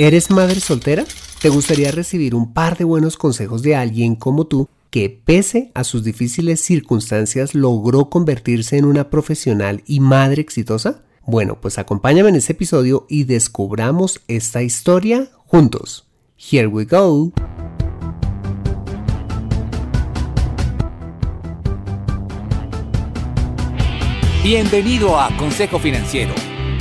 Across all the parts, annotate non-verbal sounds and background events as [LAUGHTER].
¿Eres madre soltera? ¿Te gustaría recibir un par de buenos consejos de alguien como tú que pese a sus difíciles circunstancias logró convertirse en una profesional y madre exitosa? Bueno, pues acompáñame en este episodio y descubramos esta historia juntos. Here we go. Bienvenido a Consejo Financiero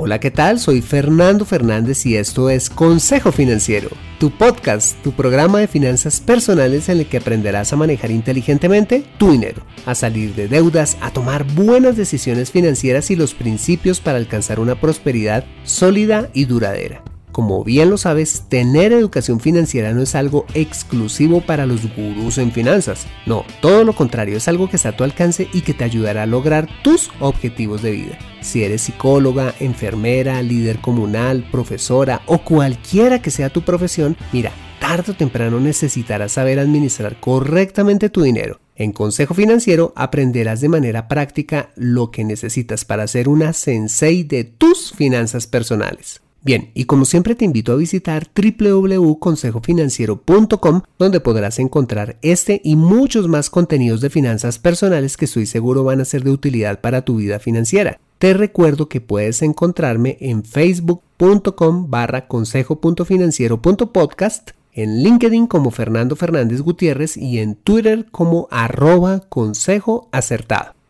Hola, ¿qué tal? Soy Fernando Fernández y esto es Consejo Financiero, tu podcast, tu programa de finanzas personales en el que aprenderás a manejar inteligentemente tu dinero, a salir de deudas, a tomar buenas decisiones financieras y los principios para alcanzar una prosperidad sólida y duradera. Como bien lo sabes, tener educación financiera no es algo exclusivo para los gurús en finanzas. No, todo lo contrario, es algo que está a tu alcance y que te ayudará a lograr tus objetivos de vida. Si eres psicóloga, enfermera, líder comunal, profesora o cualquiera que sea tu profesión, mira, tarde o temprano necesitarás saber administrar correctamente tu dinero. En Consejo Financiero aprenderás de manera práctica lo que necesitas para ser una sensei de tus finanzas personales. Bien, y como siempre te invito a visitar www.consejofinanciero.com donde podrás encontrar este y muchos más contenidos de finanzas personales que estoy seguro van a ser de utilidad para tu vida financiera. Te recuerdo que puedes encontrarme en facebook.com barra consejo.financiero.podcast, en LinkedIn como Fernando Fernández Gutiérrez y en Twitter como arroba.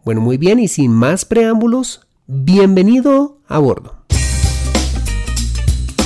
Bueno, muy bien y sin más preámbulos, bienvenido a bordo.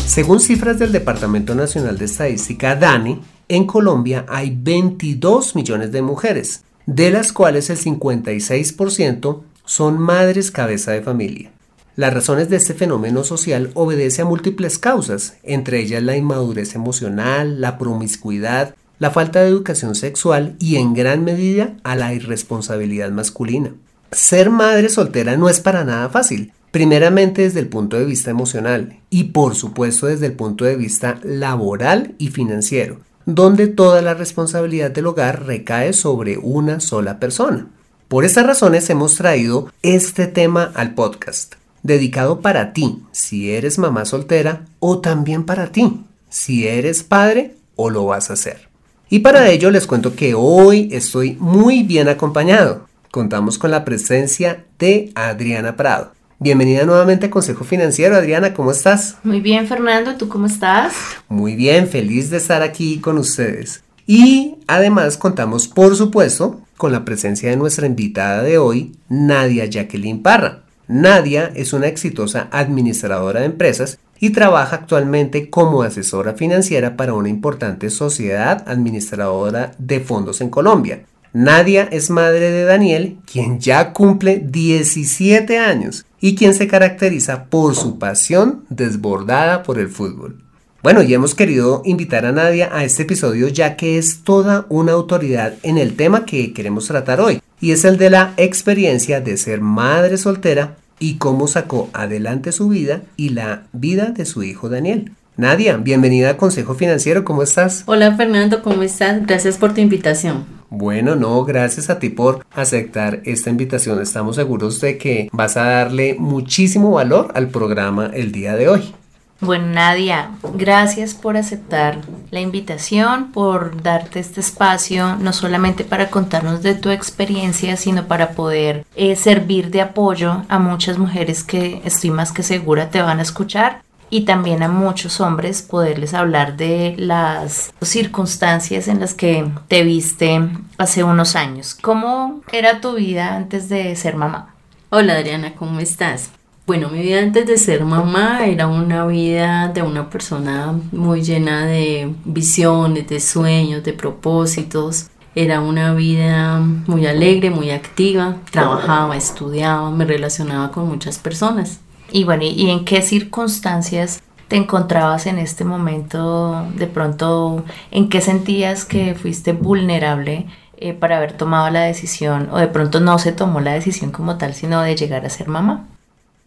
Según cifras del Departamento Nacional de Estadística DANE, en Colombia hay 22 millones de mujeres, de las cuales el 56% son madres cabeza de familia. Las razones de este fenómeno social obedece a múltiples causas, entre ellas la inmadurez emocional, la promiscuidad, la falta de educación sexual y en gran medida a la irresponsabilidad masculina. Ser madre soltera no es para nada fácil, Primeramente desde el punto de vista emocional y por supuesto desde el punto de vista laboral y financiero, donde toda la responsabilidad del hogar recae sobre una sola persona. Por estas razones hemos traído este tema al podcast, dedicado para ti, si eres mamá soltera, o también para ti, si eres padre o lo vas a hacer. Y para ello les cuento que hoy estoy muy bien acompañado. Contamos con la presencia de Adriana Prado. Bienvenida nuevamente a Consejo Financiero. Adriana, ¿cómo estás? Muy bien, Fernando. ¿Tú cómo estás? Muy bien, feliz de estar aquí con ustedes. Y además contamos, por supuesto, con la presencia de nuestra invitada de hoy, Nadia Jacqueline Parra. Nadia es una exitosa administradora de empresas y trabaja actualmente como asesora financiera para una importante sociedad administradora de fondos en Colombia. Nadia es madre de Daniel, quien ya cumple 17 años y quien se caracteriza por su pasión desbordada por el fútbol. Bueno, y hemos querido invitar a Nadia a este episodio ya que es toda una autoridad en el tema que queremos tratar hoy, y es el de la experiencia de ser madre soltera y cómo sacó adelante su vida y la vida de su hijo Daniel. Nadia, bienvenida a Consejo Financiero, ¿cómo estás? Hola Fernando, ¿cómo estás? Gracias por tu invitación. Bueno, no, gracias a ti por aceptar esta invitación. Estamos seguros de que vas a darle muchísimo valor al programa el día de hoy. Bueno, Nadia, gracias por aceptar la invitación, por darte este espacio, no solamente para contarnos de tu experiencia, sino para poder eh, servir de apoyo a muchas mujeres que estoy más que segura te van a escuchar y también a muchos hombres poderles hablar de las circunstancias en las que te viste hace unos años. ¿Cómo era tu vida antes de ser mamá? Hola Adriana, ¿cómo estás? Bueno, mi vida antes de ser mamá era una vida de una persona muy llena de visiones, de sueños, de propósitos. Era una vida muy alegre, muy activa, trabajaba, estudiaba, me relacionaba con muchas personas. Y bueno, ¿y en qué circunstancias te encontrabas en este momento? De pronto, ¿en qué sentías que fuiste vulnerable eh, para haber tomado la decisión? O de pronto no se tomó la decisión como tal, sino de llegar a ser mamá.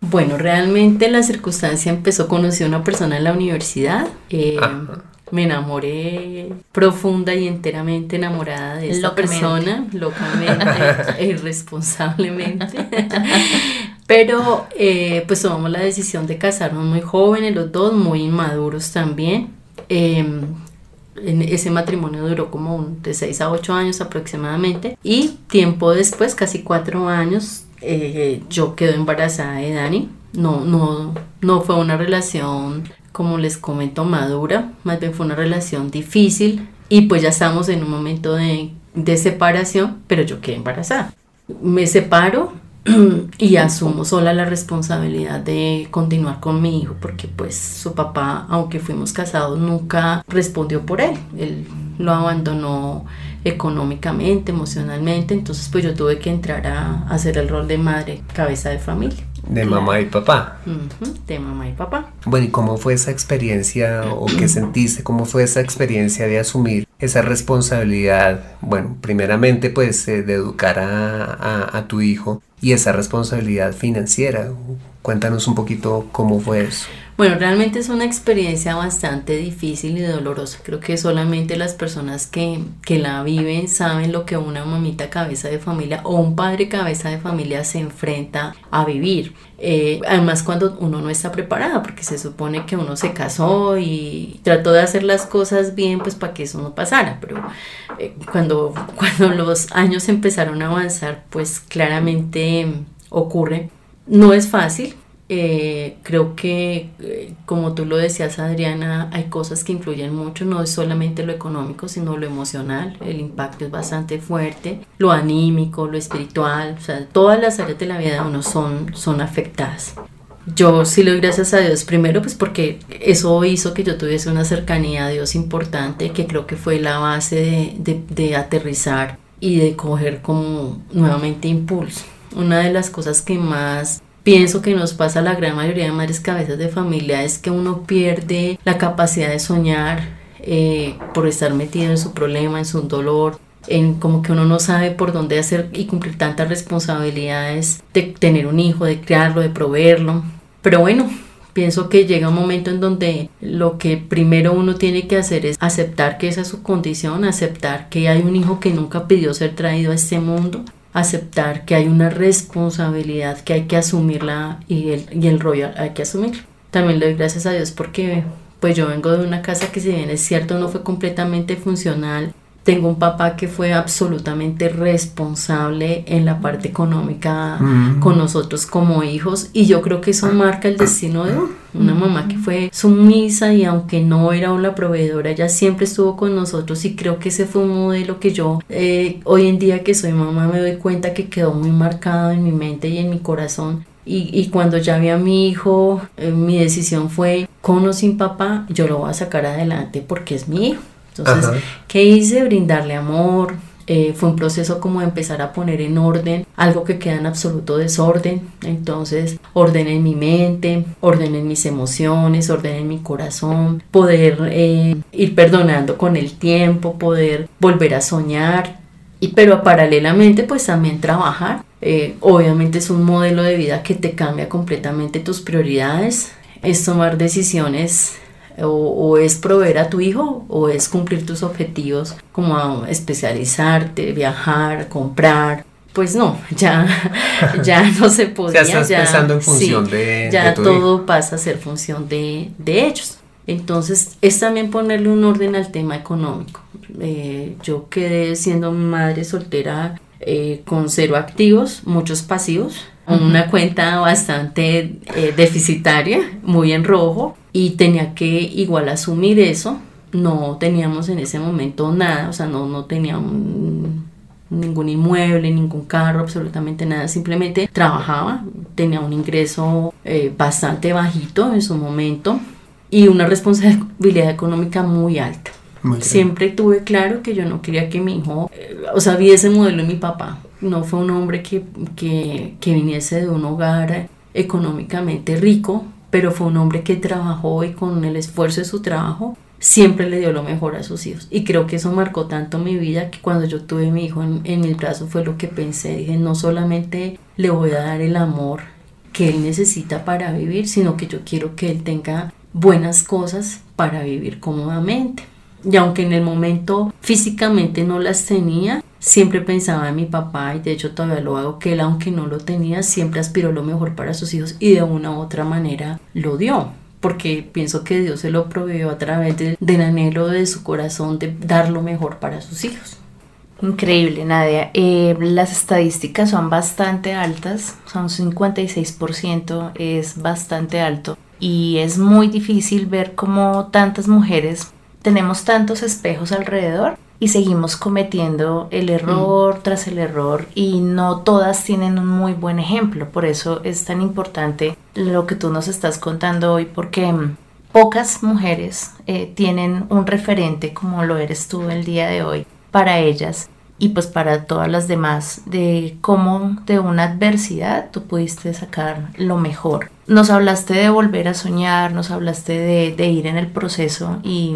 Bueno, realmente la circunstancia empezó, conocí a una persona en la universidad. Eh, me enamoré profunda y enteramente enamorada de esta persona, locamente, [LAUGHS] irresponsablemente. Pero eh, pues tomamos la decisión de casarnos muy jóvenes, los dos, muy inmaduros también. Em, ese matrimonio duró como de 6 a 8 años aproximadamente y tiempo después, casi 4 años, eh, yo quedo embarazada de Dani. No, no, no fue una relación como les comento, madura, más bien fue una relación difícil y pues ya estamos en un momento de, de separación, pero yo quedé embarazada. Me separo [CLEARS THROAT] y asumo sola la responsabilidad de continuar con mi hijo porque pues su papá, aunque fuimos casados, nunca respondió por él. Él lo abandonó económicamente, emocionalmente, entonces pues yo tuve que entrar a, hacer el rol de madre, cabeza de familia. De mamá y papá. de mamá y papá. Bueno, ¿y cómo fue esa experiencia o qué [CLEARS THROAT] sentiste? ¿Cómo fue esa experiencia de asumir esa responsabilidad? Bueno, primeramente pues eh, de educar a, a tu hijo y esa responsabilidad financiera. Cuéntanos un poquito cómo fue eso. Bueno, realmente es una experiencia bastante difícil y dolorosa. Creo que solamente las personas que, que, la viven saben lo que una mamita cabeza de familia o un padre cabeza de familia se enfrenta a vivir. Eh, además cuando uno no está preparado, porque se supone que uno se casó y trató de hacer las cosas bien, pues para que eso no pasara. Pero eh, cuando, [LAUGHS] cuando los años empezaron a avanzar, pues claramente ocurre. No es fácil, eh, creo que, eh, como tú lo decías, Adriana, hay cosas que influyen mucho, no es solamente lo económico, sino lo emocional. El impacto es bastante fuerte, lo anímico, lo espiritual, o sea, todas las áreas de la vida de uno son, son afectadas. Yo sí le doy gracias a Dios primero, pues porque eso hizo que yo tuviese una cercanía a Dios importante, que creo que fue la base de, de aterrizar y de coger como nuevamente impulso. Una de las cosas que más pienso que nos pasa a la gran mayoría de madres cabezas de familia es que uno pierde la capacidad de soñar eh, por estar metido en su problema, en su dolor, en como que uno no sabe por dónde hacer y cumplir tantas responsabilidades de tener un hijo, de criarlo, de proveerlo. Pero bueno, pienso que llega un momento en donde lo que primero uno tiene que hacer es aceptar que esa es su condición, aceptar que hay un hijo que nunca pidió ser traído a este mundo aceptar que hay una responsabilidad que hay que asumirla y el, y el rollo hay que asumir. También le doy gracias a Dios porque pues yo vengo de una casa que si bien es cierto no fue completamente funcional, tengo un papá que fue absolutamente responsable en la parte económica mm. con nosotros como hijos y yo creo que eso marca el destino de Una mamá que fue sumisa y aunque no era una proveedora, ella siempre estuvo con nosotros y creo que ese fue un modelo que yo eh, hoy en día que soy mamá me doy cuenta que quedó muy marcado en mi mente y en mi corazón. Y, y, cuando ya vi a mi hijo, eh, mi decisión fue, con o sin papá, yo lo voy a sacar adelante porque es mi hijo. Entonces, ¿qué hice? Brindarle amor. Eh, fue un proceso como empezar a poner en orden algo que queda en absoluto desorden. Entonces, orden en mi mente, orden en mis emociones, orden en mi corazón, poder eh, ir perdonando con el tiempo, poder volver a soñar. Y, pero paralelamente, pues también trabajar. Eh, obviamente es un modelo de vida que te cambia completamente tus prioridades. Es tomar decisiones o, es proveer a tu hijo o es cumplir tus objetivos como especializarte, viajar, comprar. Pues no, [LAUGHS] ya, ya no se podía. ya estás pensando en función de Ya todo pasa a ser función de, de ellos. Entonces es también ponerle un orden al tema económico. Eh, yo quedé siendo madre soltera eh, con cero activos, muchos pasivos, una cuenta bastante eh, deficitaria, muy en rojo, y tenía que igual asumir eso. No teníamos en ese momento nada, o sea, no, no tenía ningún inmueble, ningún carro, absolutamente nada, simplemente trabajaba, tenía un ingreso eh, bastante bajito en su momento y una responsabilidad económica muy alta. Siempre tuve claro que yo no quería que mi hijo, eh, o sea, viese modelo de mi papá. No fue un hombre que, que, que viniese de un hogar económicamente rico, pero fue un hombre que trabajó y con el esfuerzo de su trabajo siempre le dio lo mejor a sus hijos. Y creo que eso marcó tanto mi vida que cuando yo tuve mi hijo en, en el brazo fue lo que pensé. Dije, no solamente le voy a dar el amor que él necesita para vivir, sino que yo quiero que él tenga buenas cosas para vivir cómodamente. Y aunque en el momento físicamente no las tenía, siempre pensaba en mi papá y de hecho todavía lo hago, que él aunque no lo tenía, siempre aspiró lo mejor para sus hijos y de una u otra manera lo dio porque pienso que Dios se lo proveyó a través del anhelo de su corazón de dar lo mejor para sus hijos. Increíble, Nadia. Eh, las estadísticas son bastante altas, son 56%, es bastante alto y es muy difícil ver cómo tantas mujeres tenemos tantos espejos alrededor y seguimos cometiendo el error tras el error y no todas tienen un muy buen ejemplo. Por eso es tan importante lo que tú nos estás contando hoy porque mm, pocas mujeres eh, tienen un referente como lo eres tú el día de hoy para ellas y pues para todas las demás de cómo de una adversidad tú pudiste sacar lo mejor. Nos hablaste de volver a soñar, nos hablaste de, de ir en el proceso y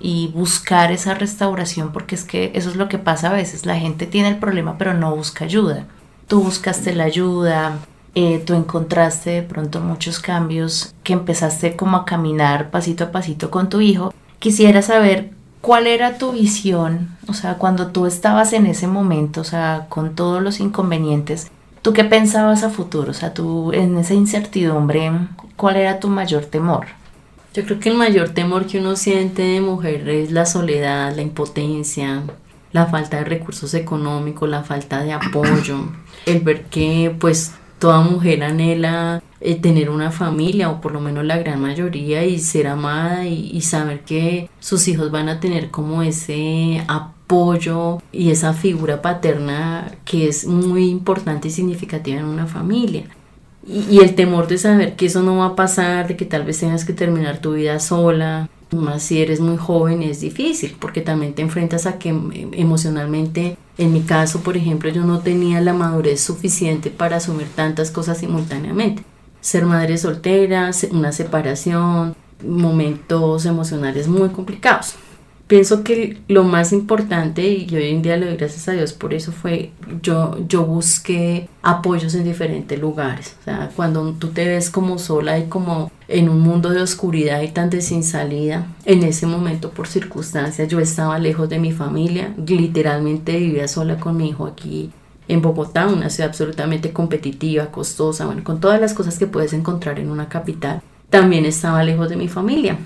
y buscar esa restauración porque es que eso es lo que pasa a veces, la gente tiene el problema pero no busca ayuda. Tú buscaste la ayuda, eh, tú encontraste de pronto muchos cambios que empezaste como a caminar pasito a pasito con tu hijo. Quisiera saber cuál era tu visión, o sea, cuando tú estabas en ese momento, o sea, con todos los inconvenientes, ¿tú qué pensabas a futuro? O sea, tú en esa incertidumbre, ¿cuál era tu mayor temor? Yo creo que el mayor temor que uno siente de mujer es la soledad, la impotencia, la falta de recursos económicos, la falta de apoyo, [COUGHS] el ver que pues toda mujer anhela eh, tener una familia o por lo menos la gran mayoría y ser amada y, y saber que sus hijos van a tener como ese apoyo y esa figura paterna que es muy importante y significativa en una familia y, el temor de saber que eso no va a pasar, de que tal vez tengas que terminar tu vida sola, más si eres muy joven es difícil, porque también te enfrentas a que em, emocionalmente, en mi caso, por ejemplo, yo no tenía la madurez suficiente para asumir tantas cosas simultáneamente. Ser madre soltera, una separación, momentos emocionales muy complicados pienso que lo más importante, y hoy en día le doy gracias a Dios por eso, fue yo, yo busqué apoyos en diferentes lugares. O sea, cuando tú te ves como sola y como en un mundo de oscuridad y tan de sin salida, en ese momento por circunstancias yo estaba lejos de mi familia, literalmente vivía sola con mi hijo aquí en Bogotá, una ciudad absolutamente competitiva, costosa, bueno, con todas las cosas que puedes encontrar en una capital. También estaba lejos de mi familia.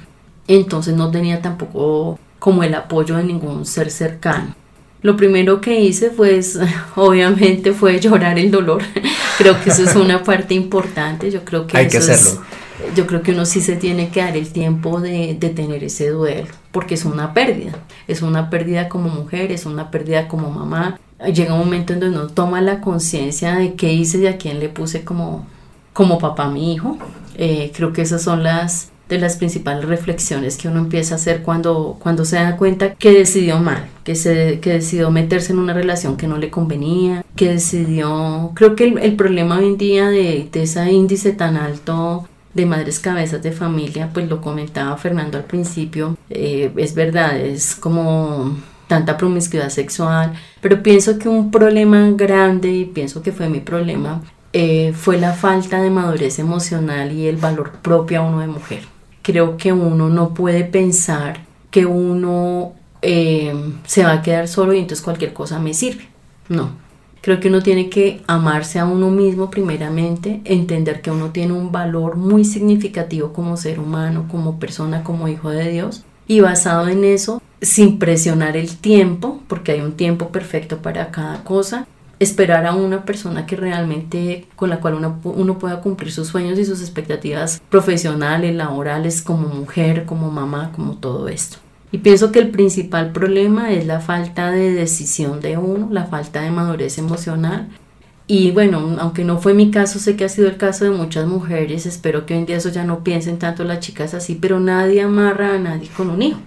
Entonces no tenía tampoco como el apoyo de ningún ser cercano. Lo primero que hice pues [LAUGHS] obviamente fue llorar el dolor. [LAUGHS] creo que eso es una [LAUGHS] parte importante. Yo creo que hay que hacerlo. yo creo que uno sí se tiene que dar el tiempo de, de, tener ese duelo, porque es una pérdida. Es una pérdida como mujer, es una pérdida como mamá. Llega un momento en donde uno toma la conciencia de qué hice y a quién le puse como, como papá a mi hijo. Eh, creo que esas son las, de las principales reflexiones que uno empieza a hacer cuando, cuando se da cuenta que decidió mal, que, se, que decidió meterse en una relación que no le convenía, que decidió, creo que el, problema hoy en día de, de ese índice tan alto de madres cabezas de familia, pues lo comentaba Fernando al principio, eh, es verdad, es como tanta promiscuidad sexual, pero pienso que un problema grande, y pienso que fue mi problema, eh, fue la falta de madurez emocional y el valor propio a uno de mujer creo que uno no puede pensar que uno eh, se va a quedar solo y entonces cualquier cosa me sirve. No. Creo que uno tiene que amarse a uno mismo primeramente, entender que uno tiene un valor muy significativo como ser humano, como persona, como hijo de Dios. Y basado en eso, sin presionar el tiempo, porque hay un tiempo perfecto para cada cosa, esperar a una persona que realmente con la cual uno, uno pueda cumplir sus sueños y sus expectativas profesionales, laborales, como mujer, como mamá, como todo esto. Y pienso que el principal problema es la falta de decisión de uno, la falta de madurez emocional. Y bueno, aunque no fue mi caso, sé que ha sido el caso de muchas mujeres, espero que hoy en día eso ya no piensen tanto las chicas así, pero nadie amarra a nadie con un hijo.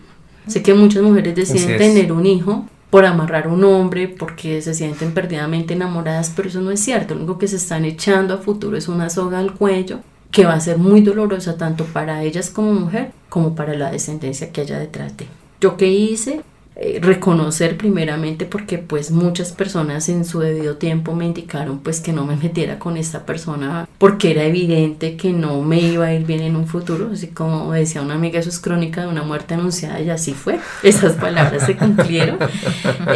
Sé que muchas mujeres deciden tener un hijo por amarrar a un hombre, porque se sienten perdidamente enamoradas, pero eso no es cierto. Lo único que se están echando a futuro es una soga al cuello que va a ser muy dolorosa tanto para ellas como mujer como para la descendencia que haya detrás de. Yo qué hice, eh, reconocer primeramente porque pues muchas personas en su debido tiempo me indicaron pues que no me metiera con esta persona porque era evidente que no me iba a ir bien en un futuro. Así como decía una amiga eso es crónica de una muerte anunciada y así fue. Esas palabras se cumplieron. [LAUGHS]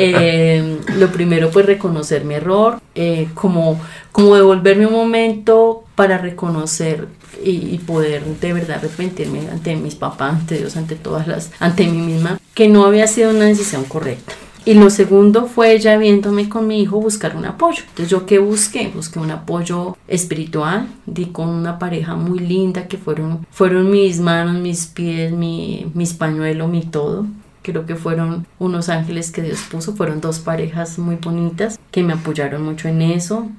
Eh, lo primero pues reconocer mi error eh, como como devolverme un momento para reconocer y, poder de verdad arrepentirme ante mis papás, ante Dios, ante todas las, ante mí misma, que no había sido una decisión correcta. Y lo segundo fue ya viéndome con mi hijo buscar un apoyo. Entonces yo qué busqué? Busqué un apoyo espiritual, di con una pareja muy linda que fueron, fueron mis manos, mis pies, mi, mis pañuelos, mi todo. Creo que fueron unos ángeles que Dios puso, fueron dos parejas muy bonitas que me apoyaron mucho en eso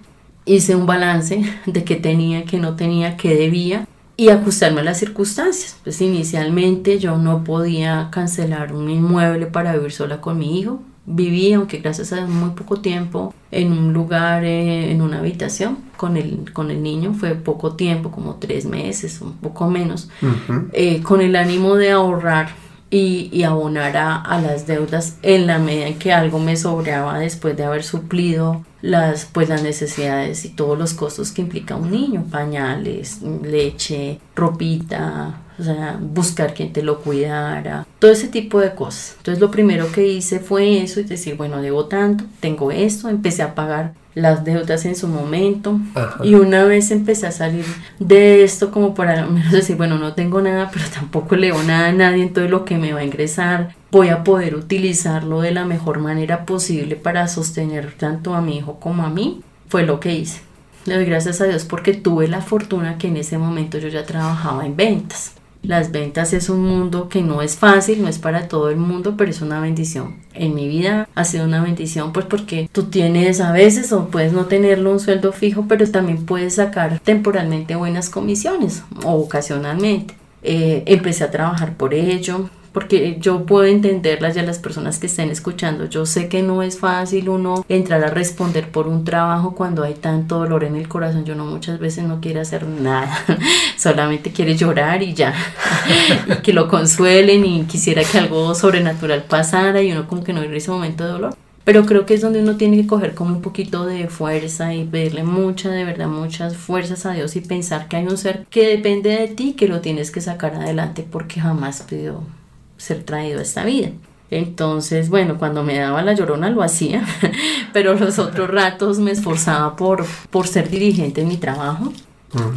hice un balance [LAUGHS] de qué tenía, qué no tenía, qué debía y ajustarme a las circunstancias. Pues inicialmente yo no podía cancelar un inmueble para vivir sola con mi hijo. Viví, aunque gracias a muy poco tiempo, en un lugar, eh, en una habitación con el, con el niño. Fue poco tiempo, como tres meses, un poco menos, eh, con el ánimo de ahorrar y, y abonar a, a, las deudas en la medida en que algo me sobraba después de haber suplido las, pues, las necesidades y todos los costos que implica un niño, pañales, leche, ropita, o sea, buscar quien te lo cuidara, todo ese tipo de cosas. Entonces lo primero que hice fue eso y decir, bueno, debo tanto, tengo esto, empecé a pagar las deudas en su momento y una vez empecé a salir de esto como para [LAUGHS] menos decir, bueno, no tengo nada, pero tampoco le leo nada a nadie, entonces lo que me va a ingresar voy a poder utilizarlo de la mejor manera posible para sostener tanto a mi hijo como a mí, fue lo que hice. Le doy gracias a Dios porque tuve la fortuna que en ese momento yo ya trabajaba en ventas. Las ventas es un mundo que no es fácil, no es para todo el mundo, pero es una bendición. En mi vida ha sido una bendición pues porque tú tienes a veces o puedes no tenerlo un sueldo fijo, pero también puedes sacar temporalmente buenas comisiones o ocasionalmente. Eh, empecé a trabajar por ello, porque yo puedo entenderlas ya las personas que estén escuchando. Yo sé que no es fácil uno entrar a responder por un trabajo cuando hay tanto dolor en el corazón. Yo no muchas veces no quiere hacer nada, [LAUGHS] solamente quiere llorar y ya, y [LAUGHS] que lo consuelen y quisiera que algo sobrenatural pasara y uno como que no en ese momento de dolor. Pero creo que es donde uno tiene que coger como un poquito de fuerza y pedirle mucha, de verdad, muchas fuerzas a Dios y pensar que hay un ser que depende de ti, que lo tienes que sacar adelante porque jamás pidió ser traído a esta vida. Entonces, bueno, cuando me daba la llorona lo hacía, [LAUGHS] pero los otros ratos me esforzaba por, por ser dirigente en mi trabajo.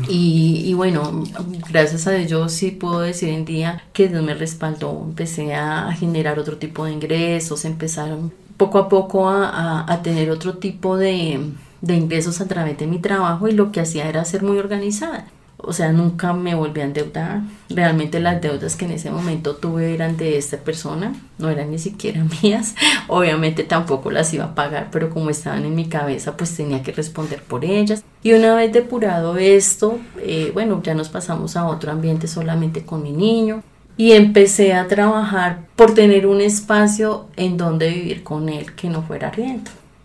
Y, y, bueno, gracias a Dios sí puedo decir en día que Dios me respaldó, empecé a generar otro tipo de ingresos, empezaron poco a poco a, a, tener otro tipo de, de ingresos a través de mi trabajo y lo que hacía era ser muy organizada o sea, nunca me volví a endeudar. Realmente las deudas que en ese momento tuve eran de esta persona, no eran ni siquiera [LAUGHS] mías. Obviamente tampoco las iba a pagar, pero como estaban en mi cabeza, pues tenía que responder por ellas. Y una vez depurado esto, eh, bueno, ya nos pasamos a otro ambiente solamente con mi niño. Y empecé a trabajar por tener un espacio en donde vivir con él que no fuera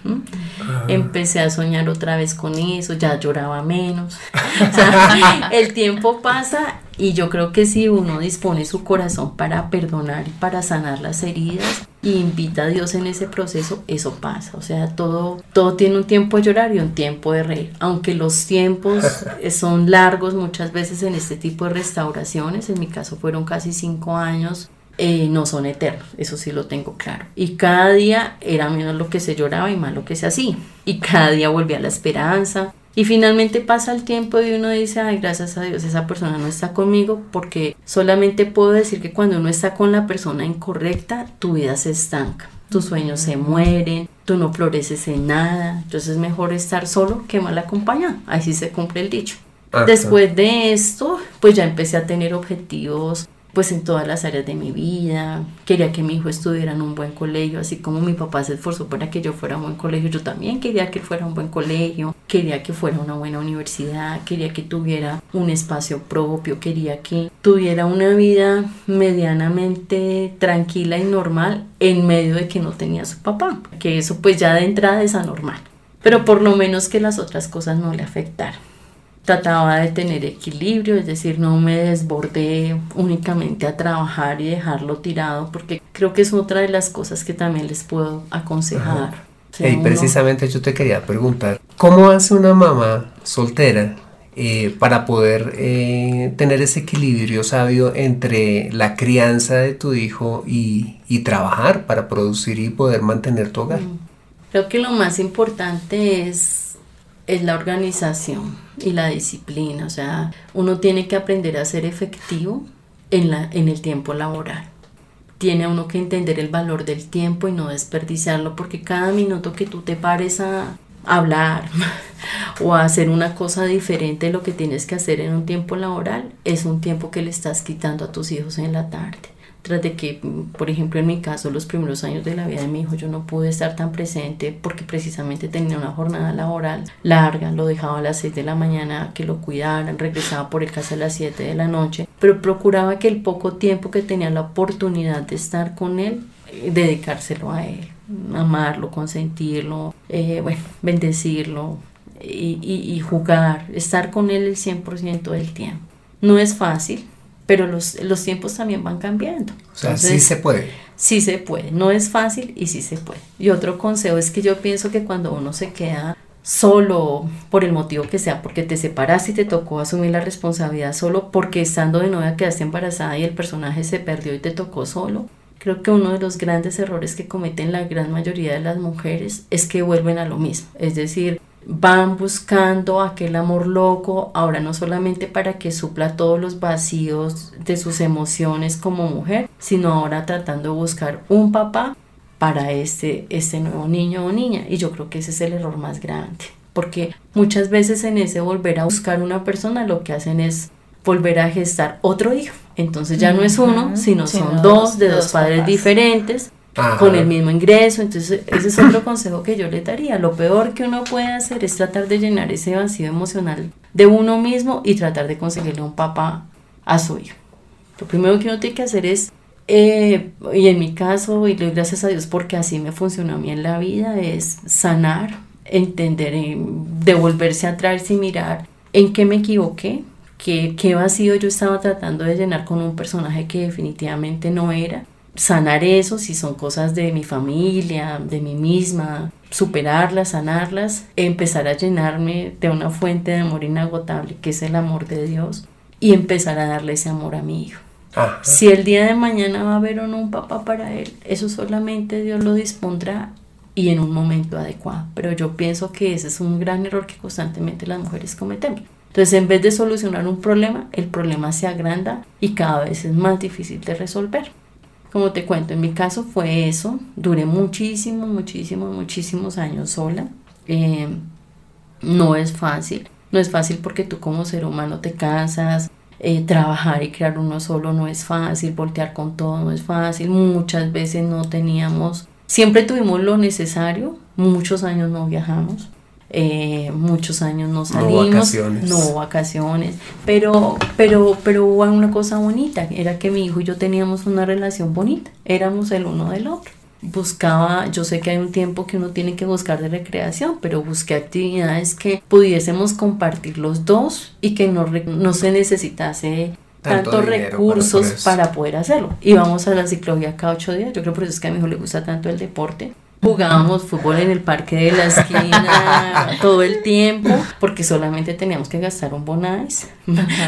Ah. Empecé a soñar otra vez con eso, ya lloraba menos. [LAUGHS] el tiempo pasa y yo creo que si uno dispone su corazón para perdonar y para sanar las heridas y invita a Dios en ese proceso, eso pasa. O sea, todo, todo tiene un tiempo de llorar y un tiempo de reír. Aunque los tiempos [LAUGHS] son largos muchas veces en este tipo de restauraciones, en mi caso fueron casi cinco años eh, no son eternos, eso sí lo tengo claro. Y cada día era menos lo que se lloraba y más lo que se hacía. Y cada día volvía la esperanza. Y finalmente pasa el tiempo y uno dice, ay, gracias a Dios, esa persona no está conmigo, porque solamente puedo decir que cuando uno está con la persona incorrecta, tu vida se estanca, tus sueños se mueren, tú no floreces en nada, entonces es mejor estar solo que mal acompañado, así se cumple el dicho. Ah, Después de esto, pues ya empecé a tener objetivos pues en todas las áreas de mi vida. Quería que mi hijo estuviera en un buen colegio, así como mi papá se esforzó para que yo fuera a un buen colegio, yo también quería que fuera un buen colegio, quería que fuera una buena universidad, quería que tuviera un espacio propio, quería que tuviera una vida medianamente tranquila y normal en medio de que no tenía su papá, que eso pues ya de entrada es anormal, pero por lo menos que las otras cosas no le afectaran trataba de tener equilibrio, es decir, no me desbordé únicamente a trabajar y dejarlo tirado, porque creo que es otra de las cosas que también les puedo aconsejar. y precisamente yo te quería preguntar, ¿cómo hace una mamá soltera eh, para poder eh, tener ese equilibrio sabio entre la crianza de tu hijo y, y, trabajar para producir y poder mantener tu hogar? Mm. Creo que lo más importante es es la organización y la disciplina. O sea, uno tiene que aprender a ser efectivo en, la, en el tiempo laboral. Tiene uno que entender el valor del tiempo y no desperdiciarlo porque cada minuto que tú te pares a hablar [LAUGHS] o a hacer una cosa diferente de lo que tienes que hacer en un tiempo laboral es un tiempo que le estás quitando a tus hijos en la tarde tras de que, por ejemplo, en mi caso, los primeros años de la vida de mi hijo, yo no pude estar tan presente porque precisamente tenía una jornada laboral larga, lo dejaba a las 6 de la mañana que lo cuidaran, regresaba por el casa a las 7 de la noche, pero procuraba que el poco tiempo que tenía la oportunidad de estar con él, eh, dedicárselo a él, amarlo, consentirlo, eh, bueno, bendecirlo y, y, y jugar, estar con él el 100% del tiempo. No es fácil, pero los, los tiempos también van cambiando. O sea, sí se puede. Sí se puede, no es fácil y sí se puede. Y otro consejo es que yo pienso que cuando uno se queda solo por el motivo que sea, porque te separaste y te tocó asumir la responsabilidad solo porque estando de novia quedaste embarazada y el personaje se perdió y te tocó solo. Creo que uno de los grandes errores que cometen la gran mayoría de las mujeres es que vuelven a lo mismo, es decir, van buscando aquel amor loco, ahora no solamente para que supla todos los vacíos de sus emociones como mujer, sino ahora tratando de buscar un papá para este, este nuevo niño o niña. Y yo creo que ese es el error más grande, porque muchas veces en ese volver a buscar una persona lo que hacen es volver a gestar otro hijo. Entonces ya no es uno, sino son dos de dos, padres diferentes con el mismo ingreso. Entonces, ese es otro consejo que yo le daría. Lo peor que uno puede hacer es tratar de llenar ese vacío emocional de uno mismo y tratar de conseguirle un papá a su hijo. Lo primero que uno tiene que hacer es, eh, y en mi caso, y le doy gracias a Dios porque así me funcionó a mí en la vida, es sanar, entender, eh, devolverse atrás y mirar en qué me equivoqué, qué, qué vacío yo estaba tratando de llenar con un personaje que definitivamente no era sanar eso, si son cosas de mi familia, de mí misma, superarlas, sanarlas, empezar a llenarme de una fuente de amor inagotable que es el amor de Dios y empezar a darle ese amor a mi hijo. Si el día de mañana va a haber o no un papá para él, eso solamente Dios lo dispondrá y en un momento adecuado. Pero yo pienso que ese es un gran error que constantemente las mujeres cometemos. Entonces, en vez de solucionar un problema, el problema se agranda y cada vez es más difícil de resolver. Como te cuento, en mi caso fue eso. Duré muchísimos, muchísimos, muchísimos años sola. Eh, no es fácil. No es fácil porque tú como ser humano te cansas. Eh, trabajar y crear uno solo no es fácil. Voltear con todo no es fácil. Muchas veces no teníamos... Siempre tuvimos lo necesario. Muchos años no viajamos. Eh, muchos años no salimos, no vacaciones. no vacaciones, pero, pero, pero hubo una cosa bonita, era que mi hijo y yo teníamos una relación bonita, éramos el uno del otro. Buscaba, yo sé que hay un tiempo que uno tiene que buscar de recreación, pero busqué actividades que pudiésemos compartir los dos y que no, no se necesitase tantos recursos para, poder hacerlo. Íbamos a la ciclovía cada ocho días, yo creo por eso es que a mi hijo le gusta tanto el deporte Jugábamos fútbol en el parque de la esquina [LAUGHS] todo el tiempo porque solamente teníamos que gastar un bonais.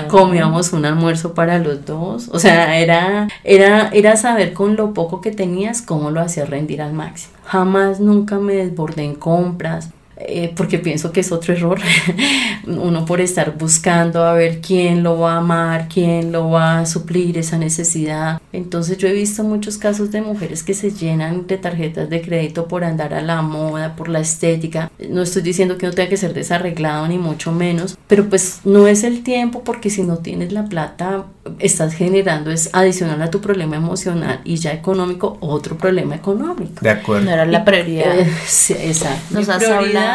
Comíamos un almuerzo para los dos. O sea, era, era, era saber con lo poco que tenías cómo lo hacías rendir al máximo. Jamás nunca me desbordé en compras. Eh, porque pienso que es otro error, [LAUGHS] uno por estar buscando a ver quién lo va a amar, quién lo va a suplir esa necesidad. Entonces yo he visto muchos casos de mujeres que se llenan de tarjetas de crédito por andar a la moda, por la estética. No estoy diciendo que no tenga que ser desarreglado ni mucho menos, pero pues no es el tiempo porque si no tienes la plata estás generando es adicional a tu problema emocional y ya económico otro problema económico. De acuerdo. No era la prioridad. Eh, sí, exacto. Nos Mi has prioridad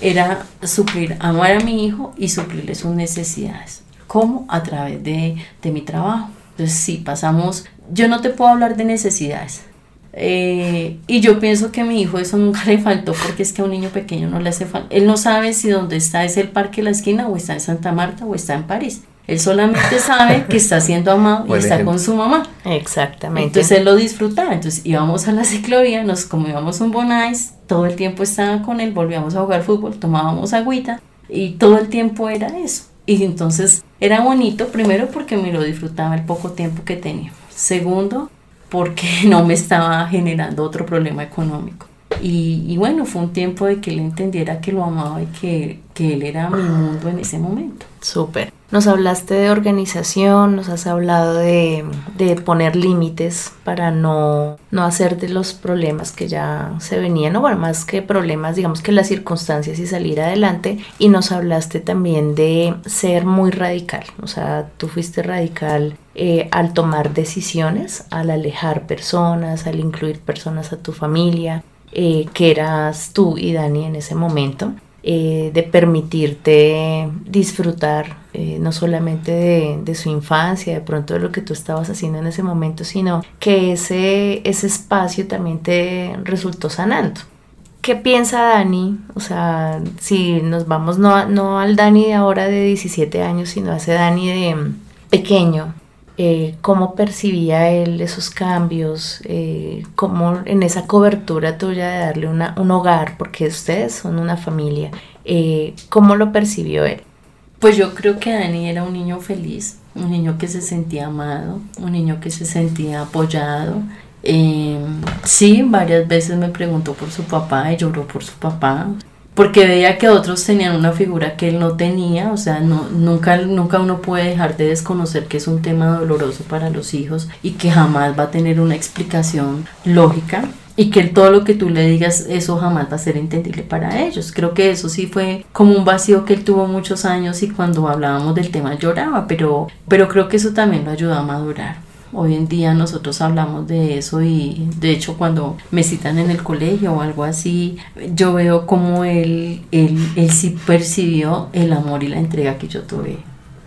era suplir, amar a mi hijo y suplirle sus necesidades. ¿Cómo? A través de, de mi trabajo. Entonces, sí, pasamos. Yo no te puedo hablar de necesidades. Eh, y yo pienso que a mi hijo eso nunca [LAUGHS] le faltó porque es que a un niño pequeño no le hace falta. Él no sabe si donde está es el parque de la esquina o está en Santa Marta o está en París. Él solamente [LAUGHS] sabe que está siendo amado y Buen está ejemplo. con su mamá. Exactamente. Entonces él lo disfrutaba. Entonces íbamos a la ciclovía, nos comíamos un bonais, todo el tiempo estaba con él, volvíamos a jugar fútbol, tomábamos agüita y todo el tiempo era eso. Y entonces era bonito, primero porque me lo disfrutaba el poco tiempo que tenía. Segundo, porque [LAUGHS] no me estaba generando otro problema económico. Y, y bueno, fue un tiempo de que él entendiera que lo amaba y que, que él era mi mundo en ese momento. Súper. Nos hablaste de organización, nos has hablado de, de poner límites para no, no hacer de los problemas que ya se venían, o bueno, más que problemas, digamos que las circunstancias y salir adelante. Y nos hablaste también de ser muy radical, o sea, tú fuiste radical eh, al tomar decisiones, al alejar personas, al incluir personas a tu familia, eh, que eras tú y Dani en ese momento eh, de permitirte disfrutar eh, no solamente de, su infancia, de pronto de lo que tú estabas haciendo en ese momento, sino que ese, ese espacio también te resultó sanando. ¿Qué piensa Dani? O sea, si nos vamos no, no al Dani de ahora de 17 años, sino a ese Dani de pequeño, eh, cómo percibía él esos cambios, eh, cómo en esa cobertura tuya de darle una, un hogar, porque ustedes son una familia, eh, ¿cómo lo percibió él? Pues yo creo que Dani era un niño feliz, un niño que se sentía amado, un niño que se sentía apoyado. Eh, sí, varias veces me preguntó por su papá y lloró por su papá porque veía que otros tenían una figura que él no tenía, o sea, no, nunca, nunca uno puede dejar de desconocer que es un tema doloroso para los hijos y que jamás va a tener una explicación lógica y que todo lo que tú le digas, eso jamás va a ser entendible para ellos. Creo que eso sí fue como un vacío que él tuvo muchos años y cuando hablábamos del tema lloraba, pero, pero creo que eso también lo ayudó a madurar. Hoy en día nosotros hablamos de eso y de hecho cuando me citan en el colegio o algo así, yo veo como él, él, él sí percibió el amor y la entrega que yo tuve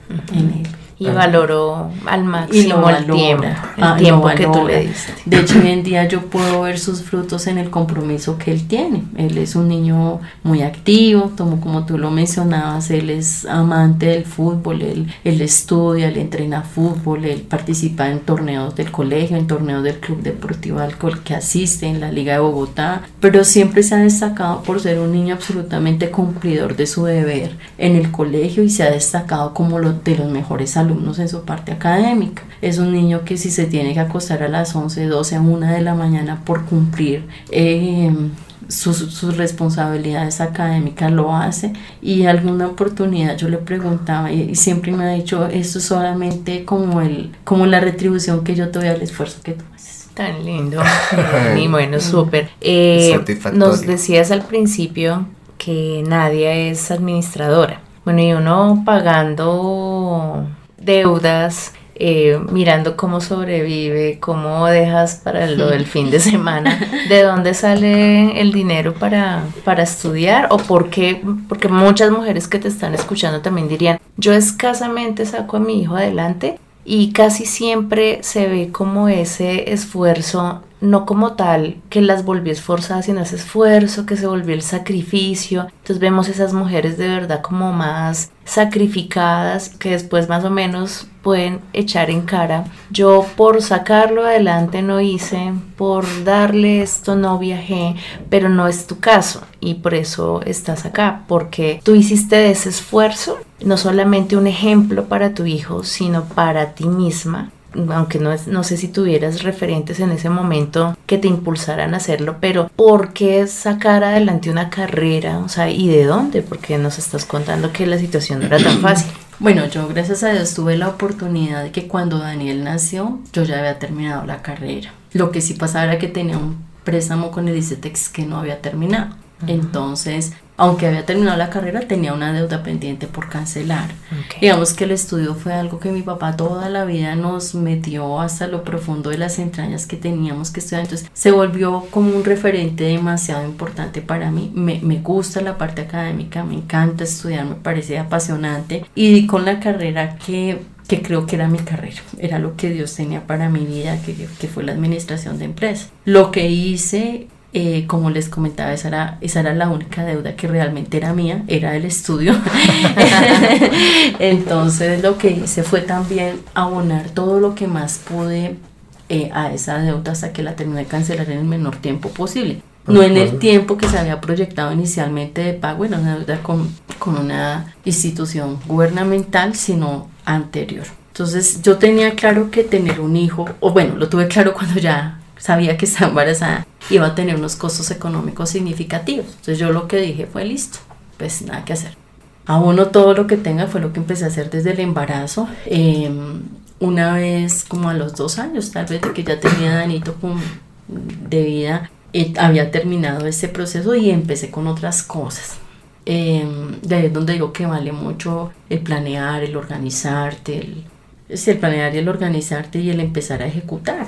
uh -huh. en él. Y valoró al máximo el tiempo, el ah, tiempo que tú le diste. De hecho, hoy en día yo puedo ver sus frutos en el compromiso que él tiene. Él es un niño muy activo, como, como tú lo mencionabas, él es amante del fútbol, él, él estudia, él entrena fútbol, él participa en torneos del colegio, en torneos del Club Deportivo Alcohol que asiste, en la Liga de Bogotá, pero siempre se ha destacado por ser un niño absolutamente cumplidor de su deber en el colegio y se ha destacado como lo, de los mejores alumnos alumnos en su parte académica. Es un niño que si se tiene que acostar a las 11, 12, 1 de la mañana por cumplir eh, sus, sus, responsabilidades académicas lo hace. Y alguna oportunidad yo le preguntaba y, y, siempre me ha dicho esto es solamente como el como la retribución que yo te doy al esfuerzo que tú haces tan lindo. [LAUGHS] Y bueno súper. Eh, nos decías al principio que Nadia es administradora. Bueno y uno pagando deudas, eh, mirando cómo sobrevive, cómo dejas para lo del fin de semana, [LAUGHS] de dónde sale el dinero para, para estudiar o por qué, porque muchas mujeres que te están escuchando también dirían, yo escasamente saco a mi hijo adelante y casi siempre se ve como ese esfuerzo no como tal que las volvió esforzadas, sino ese esfuerzo que se volvió el sacrificio. Entonces vemos esas mujeres de verdad como más sacrificadas que después más o menos pueden echar en cara. Yo por sacarlo adelante no hice, por darle esto no viajé, pero no es tu caso y por eso estás acá, porque tú hiciste ese esfuerzo no solamente un ejemplo para tu hijo, sino para ti misma aunque no, es, no sé si tuvieras referentes en ese momento que te impulsaran a hacerlo, pero ¿por qué sacar adelante una carrera? O sea, ¿y de dónde? Porque nos estás contando que la situación no era tan [CLEARS THROAT] fácil. Bueno, yo gracias a Dios tuve la oportunidad de que cuando Daniel nació, yo ya había terminado la carrera. Lo que sí pasaba era que tenía un préstamo con el ICETEX que no había terminado. Entonces, aunque había terminado la carrera, tenía una deuda pendiente por cancelar. Digamos que el estudio fue algo que mi papá toda la vida nos metió hasta lo profundo de las entrañas que teníamos que estudiar. Entonces, se volvió como un referente demasiado importante para mí. Me, me gusta la parte académica, me encanta estudiar, me parece apasionante. Y con la carrera que que creo que era mi carrera, era lo que Dios tenía para mi vida, que, que fue la administración de empresas. Lo que hice eh, como les comentaba, esa era, esa era la única deuda que realmente era mía, era el estudio. [LAUGHS] Entonces lo que hice fue también abonar todo lo que más pude eh, a esa deuda hasta que la terminé de cancelar en el menor tiempo posible. No en el tiempo que se había proyectado inicialmente de pago, era una deuda con, con una institución gubernamental, sino anterior. Entonces yo tenía claro que tener un hijo, o bueno, lo tuve claro cuando ya sabía que estaba embarazada, iba a tener unos costos económicos significativos. Entonces yo lo que dije fue listo, pues nada que hacer. Abono todo lo que tenga, fue lo que empecé a hacer desde el embarazo. Em, una vez, como a los dos años, tal vez de que ya tenía Danito de vida, eh, había terminado ese proceso y empecé con otras cosas. Em, de ahí es donde digo que vale mucho el planear, el organizarte, el, el planear y el organizarte y el empezar a ejecutar.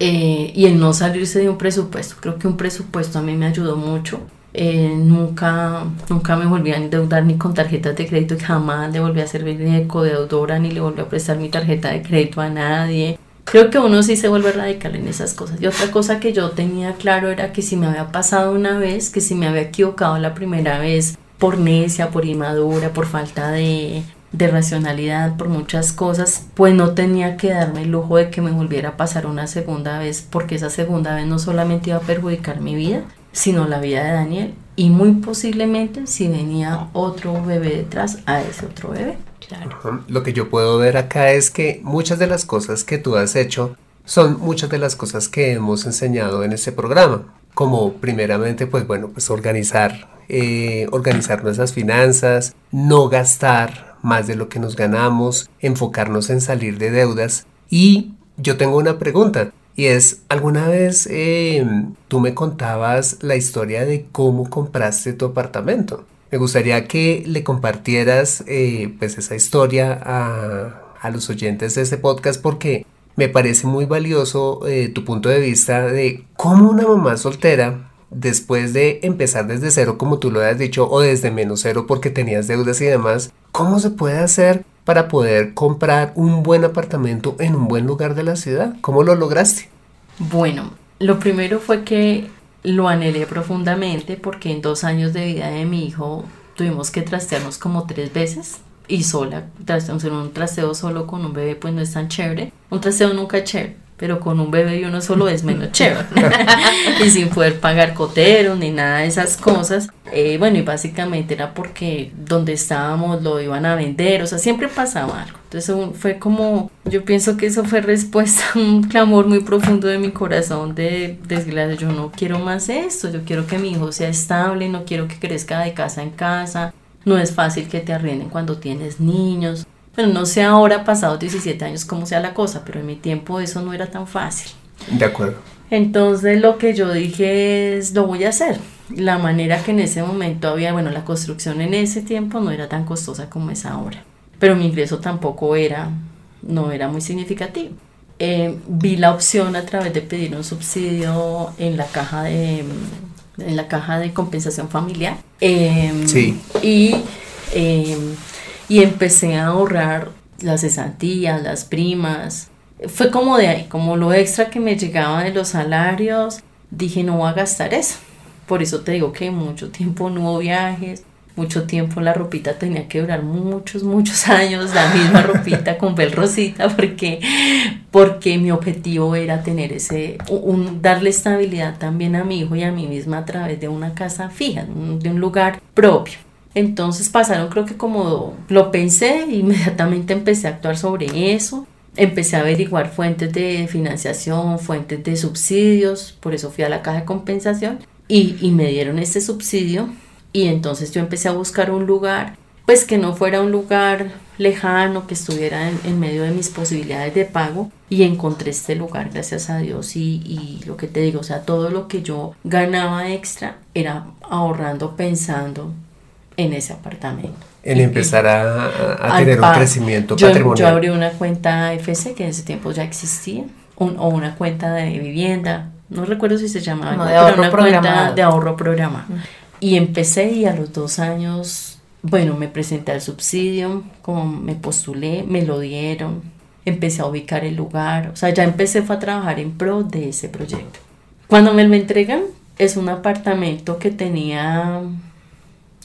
Eh, y el no salirse de un presupuesto. Creo que un presupuesto a mí me ayudó mucho. Eh, nunca, nunca me volví a endeudar ni con tarjetas de crédito jamás le volví a servir de codeudora ni le volví a prestar mi tarjeta de crédito a nadie. Creo que uno sí se vuelve radical en esas cosas. Y otra cosa que yo tenía claro era que si me había pasado una vez, que si me había equivocado la primera vez por necia, por inmadura, por falta de, de racionalidad, por muchas cosas, pues no tenía que darme el lujo de que me volviera a pasar una segunda vez, porque esa segunda vez no solamente iba a perjudicar mi vida, sino la vida de Daniel y muy posiblemente si venía otro bebé detrás a ese otro bebé. Claro. Lo que yo puedo ver acá es que muchas de las cosas que tú has hecho son muchas de las cosas que hemos enseñado en este programa, como primeramente, pues bueno, pues organizar, eh, organizar nuestras finanzas, no gastar, más de lo que nos ganamos, enfocarnos en salir de deudas. Y yo tengo una pregunta. Y es, ¿alguna vez em, tú me contabas la historia de cómo compraste tu apartamento? Me gustaría que le compartieras eh, pues esa historia a, a, los oyentes de este podcast porque me parece muy valioso eh, tu punto de vista de cómo una mamá soltera después de empezar desde cero, como tú lo has dicho, o desde menos cero porque tenías deudas y demás, ¿cómo se puede hacer para poder comprar un buen apartamento en un buen lugar de la ciudad? ¿Cómo lo lograste? Bueno, lo primero fue que lo anhelé profundamente porque en dos años de vida de mi hijo tuvimos que trastearnos como tres veces y sola, en un trasteo solo con un bebé pues no es tan chévere, un trasteo nunca es chévere, pero con un bebé y uno solo es menos chévere. [LAUGHS] y sin poder pagar coteros ni nada de esas cosas. Eh, bueno, y básicamente era porque donde estábamos lo iban a vender, o sea, siempre pasaba algo. Entonces fue como, yo pienso que eso fue respuesta a [LAUGHS] un clamor muy profundo de mi corazón de desgracia, yo no quiero más esto, yo quiero que mi hijo sea estable, no quiero que crezca de casa en casa. No es fácil que te arrienden cuando tienes niños. Bueno, no sé ahora, pasados 17 años, cómo sea la cosa, pero en mi tiempo eso no era tan fácil. De acuerdo. Entonces lo que yo dije es, lo voy a hacer. La manera que en ese momento había, bueno, la construcción en ese tiempo no era tan costosa como es ahora, pero mi ingreso tampoco era, no era muy significativo. Eh, vi la opción a través de pedir un subsidio en la caja de, en la caja de compensación familiar. Em, sí. Y em, y empecé a ahorrar las cesantías, las primas. Fue como de ahí, como lo extra que me llegaba de los salarios, dije no voy a gastar eso. Por eso te digo que mucho tiempo no hubo viajes, mucho tiempo la ropita tenía que durar muchos, muchos [LAUGHS] años, la misma ropita con bel rosita, porque, porque mi objetivo era tener ese, un, darle estabilidad también a mi hijo y a mí misma a través de una casa fija, de un lugar propio. Entonces pasaron creo que como lo pensé, inmediatamente empecé a actuar sobre eso. empecé a averiguar fuentes de financiación, fuentes de subsidios, por eso fui a la caja de compensación y, me dieron este subsidio y entonces yo empecé a buscar un lugar, pues que no fuera un lugar lejano, que estuviera en, medio de mis posibilidades de pago y encontré este lugar, gracias a Dios y, y, lo que te digo, o sea, todo lo que yo ganaba extra era ahorrando pensando en ese apartamento. En empezar a, tener un crecimiento patrimonial. Yo abrí una cuenta FC que en ese tiempo ya existía, o una cuenta de vivienda, no recuerdo si se llamaba, de ahorro una cuenta de ahorro programado. Y empecé y a los dos años, bueno, me presenté al subsidio, como me postulé, me lo dieron, empecé a ubicar el lugar, o sea, ya empecé fue a trabajar en pro de ese proyecto. Cuando me lo entregan, es un apartamento que tenía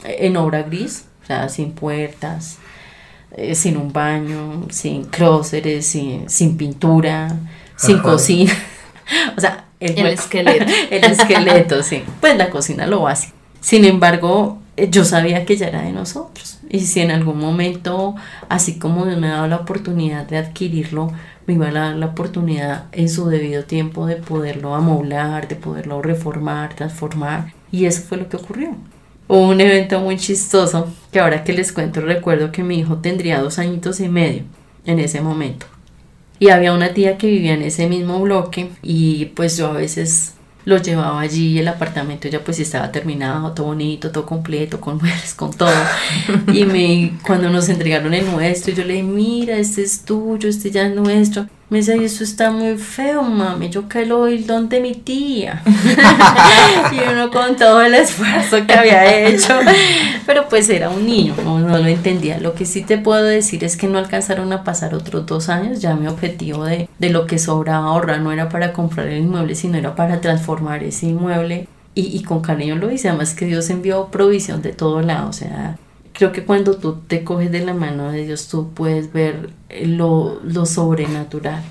en obra gris, o sea, sin puertas, eh, sin un baño, sin clóseres, sin, sin pintura, sin cocina. [LAUGHS] o sea, el, esqueleto. [LAUGHS] el esqueleto, sí. Pues la cocina lo básico. Sin embargo, eh, yo sabía que ya era de nosotros. Y si en algún momento, así como me ha dado la oportunidad de adquirirlo, me iba a dar la oportunidad en su debido tiempo de poderlo amoblar, de poderlo reformar, transformar. Y eso fue lo que ocurrió. Hubo un evento muy chistoso que ahora que les cuento recuerdo que mi hijo tendría dos añitos y medio en ese momento. Y había una tía que vivía en ese mismo bloque y pues yo a veces lo llevaba allí, el apartamento ya pues estaba terminado, todo bonito, todo completo, con muebles, con todo. y me, cuando nos entregaron el nuestro, yo le dije, mira, este es tuyo, este ya es nuestro. Me dice, y eso está muy feo, mami, yo que lo oí donde mi tía. [LAUGHS] y uno con todo el esfuerzo que había hecho, pero pues era un niño, no, no, lo entendía. Lo que sí te puedo decir es que no alcanzaron a pasar otros dos años, ya mi objetivo de, de lo que sobraba ahorrar no era para comprar el inmueble, sino era para transformar ese inmueble. Y, y con cariño lo hice, además que Dios envió provisión de todo lado, o sea, creo que cuando tú te coges de la mano de Dios, tú puedes ver lo, lo sobrenatural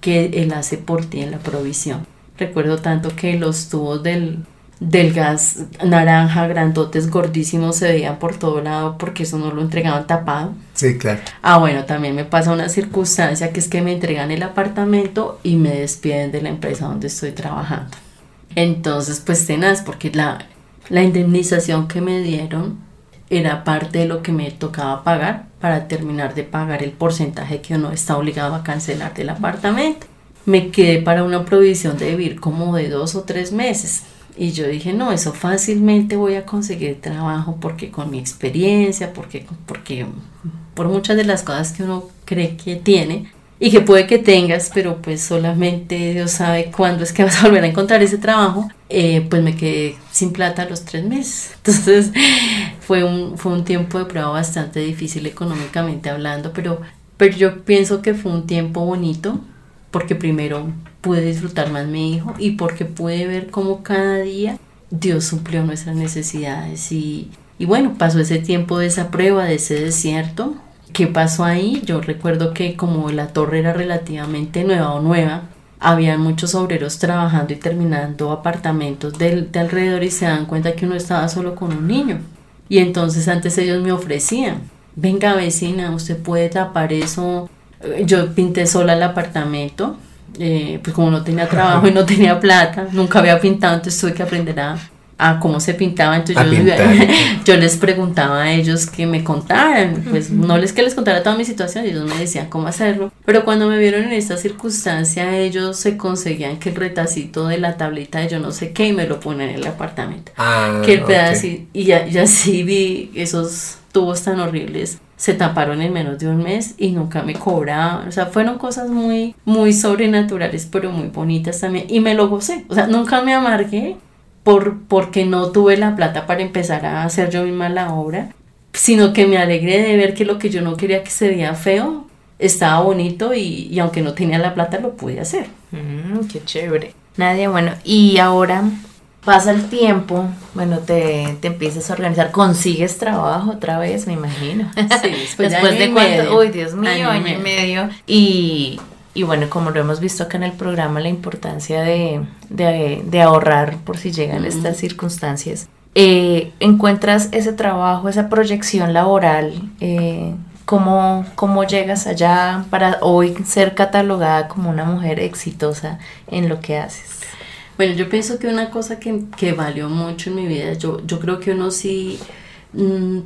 que Él hace por ti en la provisión. Recuerdo tanto que los tubos del, del gas naranja, grandotes, gordísimos, se veían por todo lado porque eso no lo entregaban tapado. Sí, claro. Ah, bueno, también me pasa una circunstancia que es que me entregan el apartamento y me despiden de la empresa donde estoy trabajando. Entonces, pues tenaz, porque la, la indemnización que me dieron era parte de lo que me tocaba pagar para terminar de pagar el porcentaje que uno está obligado a cancelar del apartamento. Me quedé para una provisión de vivir como de dos o tres meses. Y yo dije, no, eso fácilmente voy a conseguir trabajo porque con mi experiencia, porque, porque por muchas de las cosas que uno cree que tiene, y que puede que tengas, pero pues solamente Dios sabe cuándo es que vas a volver a encontrar ese trabajo, eh, pues me quedé sin plata los tres meses. [LAUGHS] Entonces fue un, fue un tiempo de prueba bastante difícil económicamente hablando, pero, pero yo pienso que fue un tiempo bonito porque primero pude disfrutar más mi hijo y porque pude ver cómo cada día Dios suplió nuestras necesidades y, y bueno, pasó ese tiempo de esa prueba, de ese desierto, ¿Qué pasó ahí? Yo recuerdo que como la torre era relativamente nueva o nueva, había muchos obreros trabajando y terminando apartamentos de, de, alrededor y se dan cuenta que uno estaba solo con un niño. Y entonces antes ellos me ofrecían, venga vecina, usted puede tapar eso. Yo pinté sola el apartamento, eh, pues como no tenía trabajo y no tenía plata, nunca había pintado, entonces tuve que aprender a, a cómo se pintaba. Entonces [LAUGHS] yo, les preguntaba a ellos que me contaran, pues no les que les contara toda mi situación, ellos me decían cómo hacerlo. Pero cuando me vieron en esta circunstancia, ellos se conseguían que el retacito de la tablita de yo no sé qué y me lo ponen en el apartamento. Ah, que el pedacito, y ya, ya sí vi esos tubos tan horribles se taparon en menos de un mes y nunca me cobraban. O sea, fueron cosas muy, muy sobrenaturales, pero muy bonitas también. Y me lo gocé. O sea, nunca me amargué por, porque no tuve la plata para empezar a hacer yo misma la obra, sino que me alegré de ver que lo que yo no quería que se veía feo estaba bonito y, y aunque no tenía la plata lo pude hacer. Mm, qué chévere. Nadia, bueno, y ahora pasa el tiempo, bueno, te, te, empiezas a organizar, consigues trabajo otra vez, me imagino. Sí, [LAUGHS] después, de, cuánto, uy, Dios mío, año, y medio. Y, y bueno, como lo hemos visto acá en el programa, la importancia de, de, ahorrar por si llegan estas circunstancias. Eh, encuentras ese trabajo, esa proyección laboral eh, ¿Cómo, ¿Cómo llegas allá para hoy ser catalogada como una mujer exitosa en lo que haces? Bueno, yo pienso que una cosa que, que valió mucho en mi vida, yo, yo creo que uno sí, mm,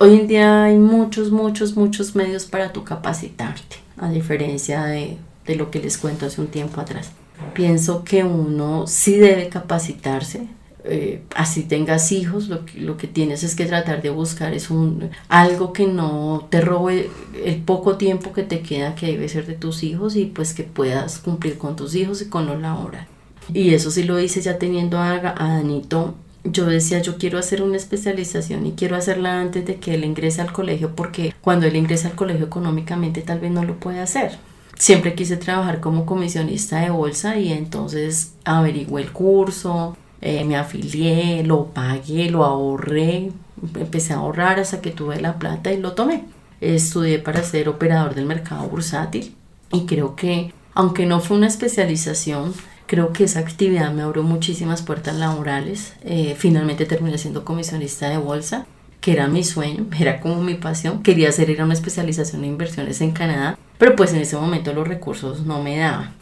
hoy en día hay muchos, muchos, muchos medios para tu capacitarte, a diferencia de, de lo que les cuento hace un tiempo atrás. Pienso que uno sí debe capacitarse, eh, así tengas hijos, lo que, lo que tienes es que tratar de buscar es un, algo que no te robe el poco tiempo que te queda que debe ser de tus hijos y pues que puedas cumplir con tus hijos y con lo laboral. Y eso sí lo hice ya teniendo a, a Danito. Yo decía, yo quiero hacer una especialización y quiero hacerla antes de que él ingrese al colegio porque cuando él ingresa al colegio económicamente tal vez no lo puede hacer siempre quise trabajar como comisionista de bolsa y entonces averigué el curso, eh, me afilié, lo pagué, lo ahorré, empecé a ahorrar hasta que tuve la plata y lo tomé. Estudié para ser operador del mercado bursátil y creo que, aunque no fue una especialización, creo que esa actividad me abrió muchísimas puertas laborales. Eh, finalmente terminé siendo comisionista de bolsa, que era mi sueño, [LAUGHS] era como mi pasión. Quería hacer era una especialización en inversiones en Canadá, pero pues en ese momento los recursos no me daban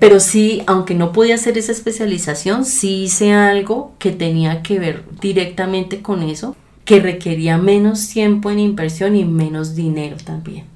pero sí, aunque no podía hacer esa especialización, sí hice algo que tenía que ver directamente con eso, que requería menos tiempo en inversión y menos dinero también.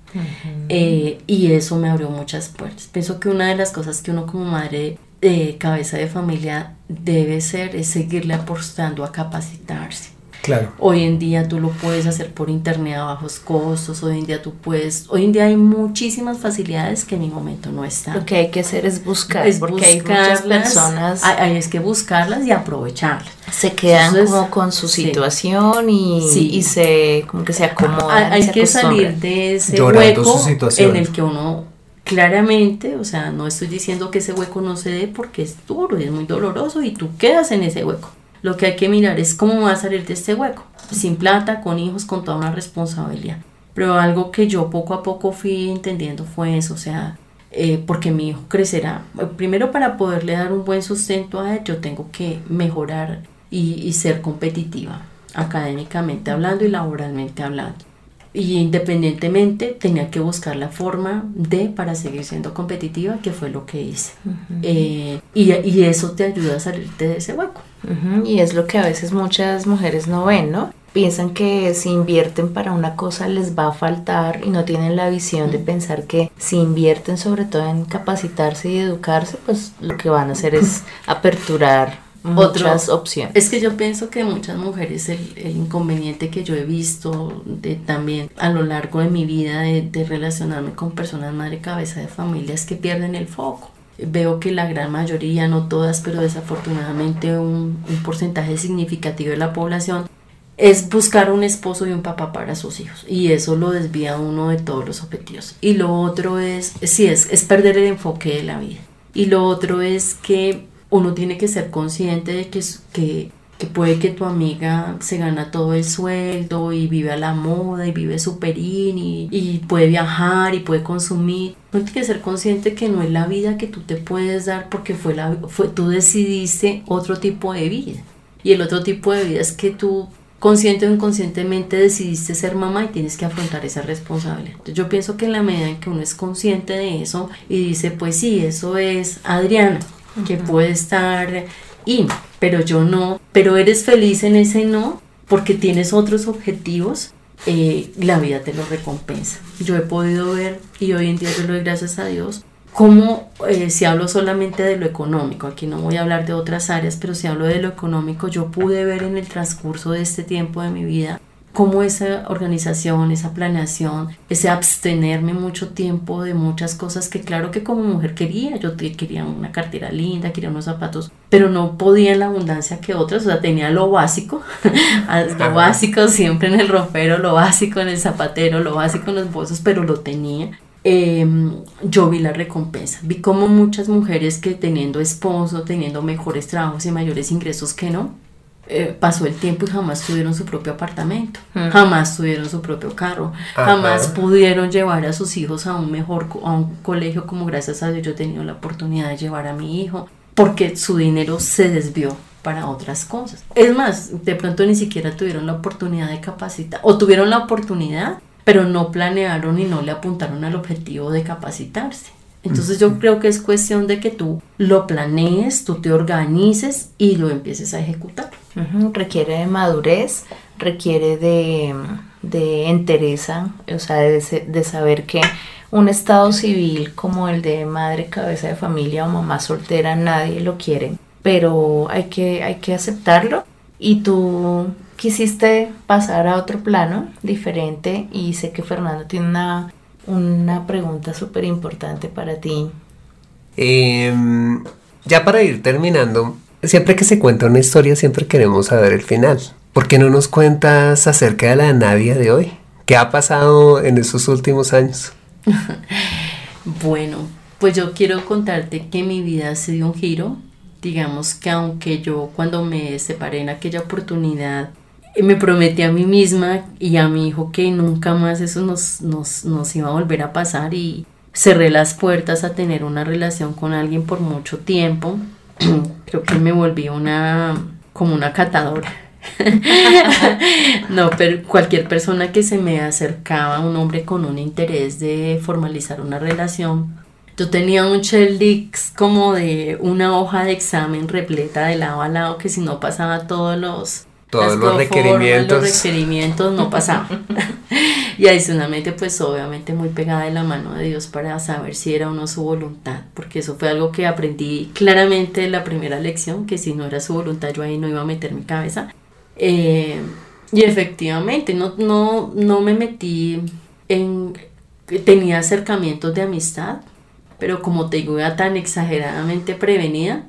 Eh, y eso me abrió muchas puertas. Pienso que una de las cosas que uno como madre de cabeza de familia debe ser es seguirle apostando a capacitarse. Claro. Hoy en día tú lo puedes hacer por internet a bajos costos, hoy en día tú puedes, hoy en día hay muchísimas facilidades que en mi momento no están. Lo que hay que hacer es buscar, porque hay muchas personas... Hay, es que buscarlas y aprovecharlas. Se quedan como con su situación y, y, se, como que se acomodan. Hay, que salir de ese hueco en el que uno claramente, o sea, no estoy diciendo que ese hueco no se dé porque es duro y es muy doloroso y tú quedas en ese hueco lo que hay que mirar es cómo va a salir de este hueco, sin plata, con hijos, con toda una responsabilidad. Pero algo que yo poco a poco fui entendiendo fue eso, o sea, eh, porque mi hijo crecerá. Primero para poderle dar un buen sustento a él, yo tengo que mejorar y, y ser competitiva, académicamente hablando y laboralmente hablando. Y independientemente tenía que buscar la forma de para seguir siendo competitiva, que fue lo que hice. Eh, y, y, eso te ayuda a salirte de ese hueco. Y es lo que a veces muchas mujeres no ven, ¿no? Piensan que si invierten para una cosa les va a faltar y no tienen la visión de pensar que si invierten sobre todo en capacitarse y educarse, pues lo que van a hacer es [LAUGHS] aperturar otras opciones. Es que yo pienso que muchas mujeres el, inconveniente que yo he visto de, también a lo largo de mi vida de, relacionarme con personas madre cabeza de familia es que pierden el foco. Veo que la gran mayoría, no todas, pero desafortunadamente un, un porcentaje significativo de la población es buscar un esposo y un papá para sus hijos y eso lo desvía uno de todos los objetivos y lo otro es sí es, es perder el enfoque de la vida y lo otro es que uno tiene que ser consciente de que, que, que puede que tu amiga se gana todo el sueldo y vive a la moda y vive superín y, puede viajar y puede consumir. Uno tiene que ser consciente que no es la vida que tú te puedes dar porque fue la, fue, tú decidiste otro tipo de vida. Y el otro tipo de vida es que tú consciente o inconscientemente decidiste ser mamá y tienes que afrontar esa responsabilidad. Entonces yo pienso que en la medida en que uno es consciente de eso y dice, pues sí, eso es Adriana, que puede estar y, pero yo no, pero eres feliz en ese no porque tienes otros objetivos, eh, la vida te lo recompensa. Yo he podido ver, y hoy en día yo lo doy gracias a Dios, cómo eh, si hablo solamente de lo económico, aquí no voy a hablar de otras áreas, pero si hablo de lo económico, yo pude ver en el transcurso de este tiempo de mi vida cómo esa organización, esa planeación, ese abstenerme mucho tiempo de muchas cosas que claro que como mujer quería, yo quería una cartera linda, quería unos zapatos, pero no podía en la abundancia que otras, o sea, tenía lo básico, [LAUGHS] lo básico siempre en el ropero, lo básico en el zapatero, lo básico en los bolsos, pero lo tenía. Em, yo vi la recompensa. Vi como muchas mujeres que teniendo esposo, teniendo mejores trabajos y mayores ingresos que no, eh, pasó el tiempo y jamás tuvieron su propio apartamento, jamás tuvieron su propio carro, jamás pudieron llevar a sus hijos a un mejor a un colegio como gracias a Dios yo he tenido la oportunidad de llevar a mi hijo, porque su dinero se desvió para otras cosas. Es más, de pronto ni siquiera tuvieron la oportunidad de capacitar o tuvieron la oportunidad, pero no planearon y no le apuntaron al objetivo de capacitarse. Entonces yo creo que es cuestión de que tú lo planees, tú te organices y lo empieces a ejecutar. Requiere de madurez, requiere de, de entereza, o sea, de, de saber que un estado civil como el de madre cabeza de familia o mamá soltera nadie lo quiere, pero hay que, hay que aceptarlo y tú quisiste pasar a otro plano diferente y sé que Fernando tiene una, una pregunta súper importante para ti. Em, ya para ir terminando, siempre que se cuenta una historia siempre queremos saber el final. ¿Por qué no nos cuentas acerca de la Nadia de hoy? ¿Qué ha pasado en esos últimos años? [LAUGHS] bueno, pues yo quiero contarte que mi vida se dio un giro. Digamos que aunque yo cuando me separé en aquella oportunidad me prometí a mí misma y a mi hijo que nunca más eso nos, nos, nos iba a volver a pasar y cerré las puertas a tener una relación con alguien por mucho tiempo. [CLEARS THROAT] Creo que me volví una como una catadora [LAUGHS] no, pero cualquier persona que se me acercaba, un hombre con un interés de formalizar una relación, yo tenía un Sheldix como de una hoja de examen repleta de lado a lado que si no pasaba todos los todos los requerimientos. los requerimientos no pasaba. [LAUGHS] y adicionalmente, pues obviamente muy pegada de la mano de Dios para saber si era o no su voluntad, porque eso fue algo que aprendí claramente en la primera lección, que si no era su voluntad yo ahí no iba a meter mi cabeza. Eh, y efectivamente, no, no, no me metí en... Tenía acercamientos de amistad, pero como te digo, era tan exageradamente prevenida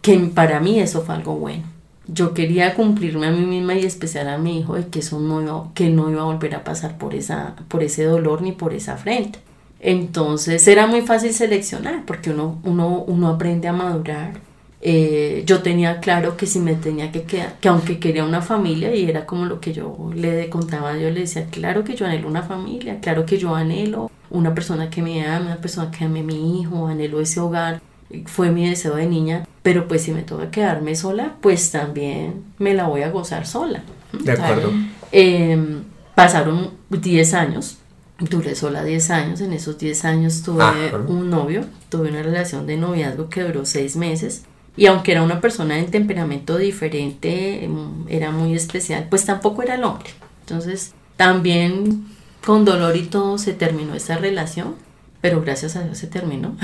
que para mí eso fue algo bueno. Yo quería cumplirme a mí misma y especial a mi hijo de que eso no iba, que no iba a volver a pasar por, esa, por ese dolor ni por esa frente. Entonces era muy fácil seleccionar porque uno, uno, uno aprende a madurar eh, yo tenía claro que si me tenía que quedar, que aunque quería una familia, y era como lo que yo le contaba, yo le decía, claro que yo anhelo una familia, claro que yo anhelo una persona que me ame, una persona que ame a mi hijo, anhelo ese hogar, fue mi deseo de niña, pero pues si me toca quedarme sola, pues también me la voy a gozar sola. De acuerdo. Em, pasaron 10 años, duré sola 10 años, en esos 10 años tuve un novio, tuve una relación de noviazgo que duró 6 meses y aunque era una persona de temperamento diferente, em, era muy especial, pues tampoco era el hombre. Entonces, también con dolor y todo se terminó esa relación, pero gracias a Dios se terminó.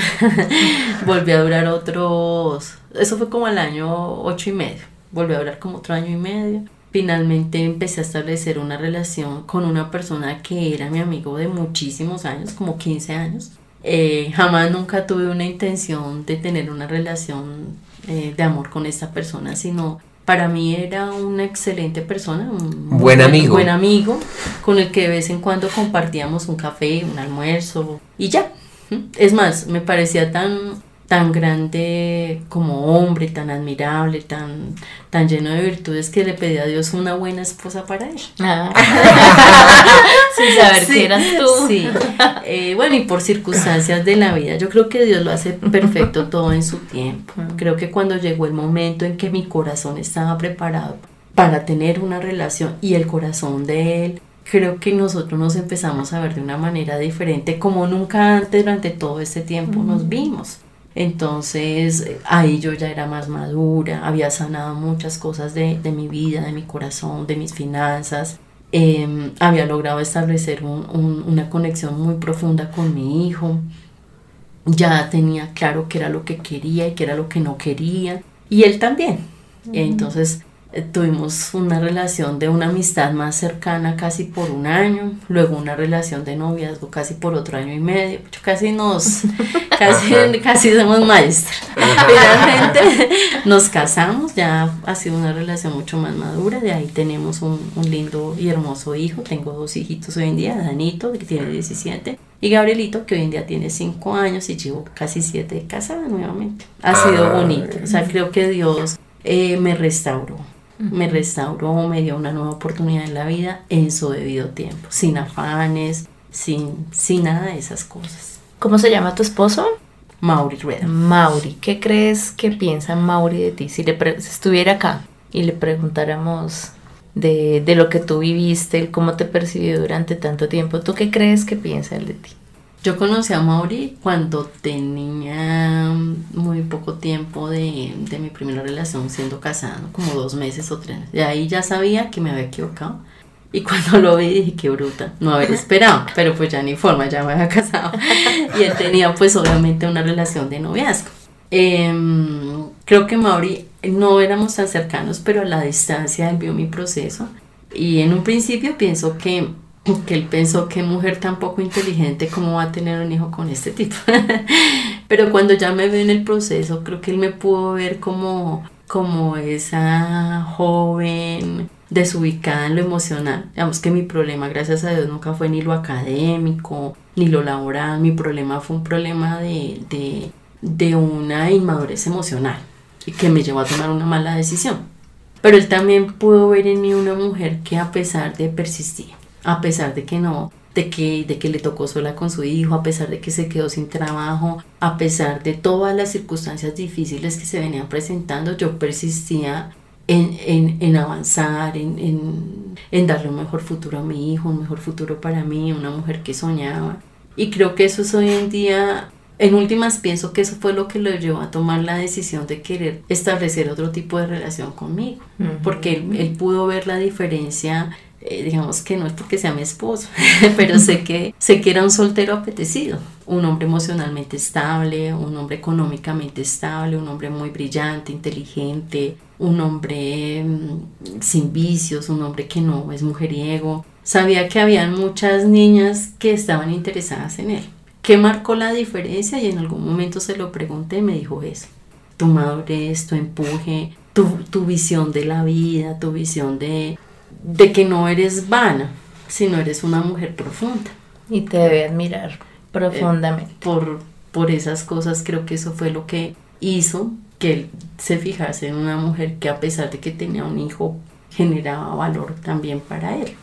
[LAUGHS] Volvió a durar otros, eso fue como al año ocho y medio, volvió a durar como otro año y medio. Finalmente empecé a establecer una relación con una persona que era mi amigo de muchísimos años, como 15 años. Eh, jamás nunca tuve una intención de tener una relación eh, de amor con esta persona, sino para mí era una excelente persona, un buen amigo. buen amigo con el que de vez en cuando compartíamos un café, un almuerzo y ya. Es más, me parecía tan tan grande como hombre, tan admirable, tan, tan lleno de virtudes que le pedí a Dios una buena esposa para él. Ah. [LAUGHS] Sin saber que eras tú. Sí. Eh, bueno, y por circunstancias de la vida, yo creo que Dios lo hace perfecto todo en su tiempo. Creo que cuando llegó el momento en que mi corazón estaba preparado para tener una relación y el corazón de él, creo que nosotros nos empezamos a ver de una manera diferente como nunca antes durante todo este tiempo nos vimos. Entonces ahí yo ya era más madura, había sanado muchas cosas de, mi vida, de mi corazón, de mis finanzas. Em, había logrado establecer una conexión muy profunda con mi hijo. Ya tenía claro qué era lo que quería y qué era lo que no quería. Y él también. Entonces tuvimos una relación de una amistad más cercana casi por un año, luego una relación de noviazgo casi por otro año y medio, casi nos, [LAUGHS] casi, casi somos maestros. [LAUGHS] Finalmente nos casamos, ya ha sido una relación mucho más madura, de ahí tenemos un, un, lindo y hermoso hijo, tengo dos hijitos hoy en día, Danito, que tiene 17, y Gabrielito, que hoy en día tiene 5 años y llevo casi 7 casada nuevamente. Ha sido bonito, o sea, creo que Dios eh, me restauró me restauró, me dio una nueva oportunidad en la vida en su debido tiempo, sin afanes, sin, sin nada de esas cosas. ¿Cómo se llama tu esposo? Mauri Rueda. Mauri, ¿qué crees que piensa Mauri de ti? Si, le estuviera acá y le preguntáramos de, de lo que tú viviste, cómo te percibió durante tanto tiempo. ¿Tú qué crees que piensa él de ti? Yo conocí a Mauri cuando tenía muy poco tiempo de, de, mi primera relación siendo casado, como dos meses o tres. De ahí ya sabía que me había equivocado. Y cuando lo vi dije, qué bruta, no haber [LAUGHS] esperado, pero pues ya ni forma, ya me había casado. Y él tenía pues obviamente una relación de noviazgo. Em, creo que Mauri no éramos tan cercanos, pero a la distancia él vio mi proceso. Y en un principio pienso que que él pensó que mujer tan poco inteligente, ¿cómo va a tener un hijo con este tipo? [LAUGHS] Pero cuando ya me ve en el proceso, creo que él me pudo ver como, como esa joven desubicada en lo emocional. Digamos que mi problema, gracias a Dios, nunca fue ni lo académico, ni lo laboral. Mi problema fue un problema de, de, de una inmadurez emocional que me llevó a tomar una mala decisión. Pero él también pudo ver en mí una mujer que a pesar de persistir, a pesar de que no, de que, de que le tocó sola con su hijo, a pesar de que se quedó sin trabajo, a pesar de todas las circunstancias difíciles que se venían presentando, yo persistía en, en, en avanzar, en, en, en, darle un mejor futuro a mi hijo, un mejor futuro para mí, una mujer que soñaba. Y creo que eso es hoy en día, en últimas pienso que eso fue lo que lo llevó a tomar la decisión de querer establecer otro tipo de relación conmigo, porque él, él pudo ver la diferencia eh, digamos que no es porque sea mi esposo, [LAUGHS] pero sé que, sé que era un soltero apetecido, un hombre emocionalmente estable, un hombre económicamente estable, un hombre muy brillante, inteligente, un hombre mm, sin vicios, un hombre que no es mujeriego. Sabía que habían muchas niñas que estaban interesadas en él. ¿Qué marcó la diferencia? Y en algún momento se lo pregunté y me dijo eso. Tu madurez, tu empuje, tu, tu visión de la vida, tu visión de, de que no eres vana, sino eres una mujer profunda. Y te debe admirar profundamente. Eh, por, por esas cosas creo que eso fue lo que hizo que él se fijase en una mujer que a pesar de que tenía un hijo, generaba valor también para él.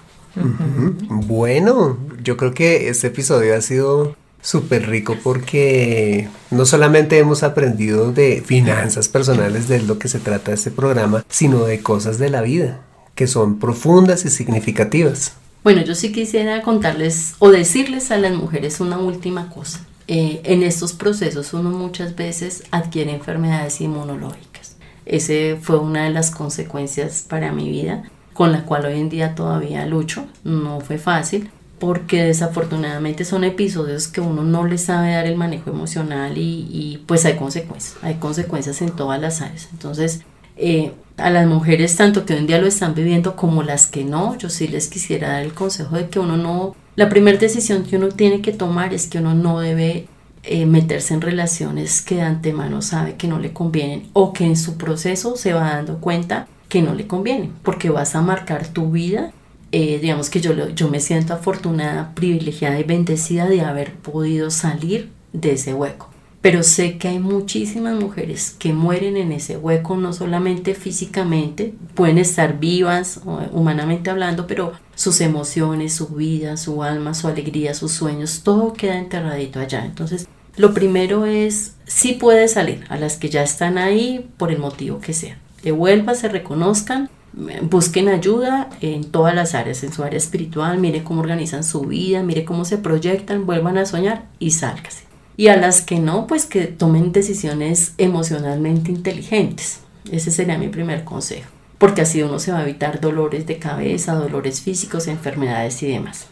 Bueno, yo creo que este episodio ha sido súper rico porque no solamente hemos aprendido de finanzas personales de lo que se trata este programa, sino de cosas de la vida que son profundas y significativas. Bueno, yo sí quisiera contarles o decirles a las mujeres una última cosa. Eh, en estos procesos uno muchas veces adquiere enfermedades inmunológicas. Ese fue una de las consecuencias para mi vida, con la cual hoy en día todavía lucho. No fue fácil, porque desafortunadamente son episodios que uno no le sabe dar el manejo emocional y, y pues hay consecuencias, hay consecuencias en todas las áreas. Entonces, eh, a las mujeres tanto que hoy en día lo están viviendo como las que no, yo sí les quisiera dar el consejo de que uno no, la primera decisión que uno tiene que tomar es que uno no debe eh, meterse en relaciones que de antemano sabe que no le convienen o que en su proceso se va dando cuenta que no le convienen, porque vas a marcar tu vida. Eh, digamos que yo, yo me siento afortunada, privilegiada y bendecida de haber podido salir de ese hueco pero sé que hay muchísimas mujeres que mueren en ese hueco, no solamente físicamente, pueden estar vivas, humanamente hablando, pero sus emociones, su vida, su alma, su alegría, sus sueños, todo queda enterradito allá. Entonces, lo primero es, si sí puede salir a las que ya están ahí por el motivo que sea. Devuelvan, se reconozcan, busquen ayuda en todas las áreas, en su área espiritual, mire cómo organizan su vida, mire cómo se proyectan, vuelvan a soñar y sálgase y a las que no, pues que tomen decisiones emocionalmente inteligentes. Ese sería mi primer consejo, porque así uno se va a evitar dolores de cabeza, dolores físicos, enfermedades y demás.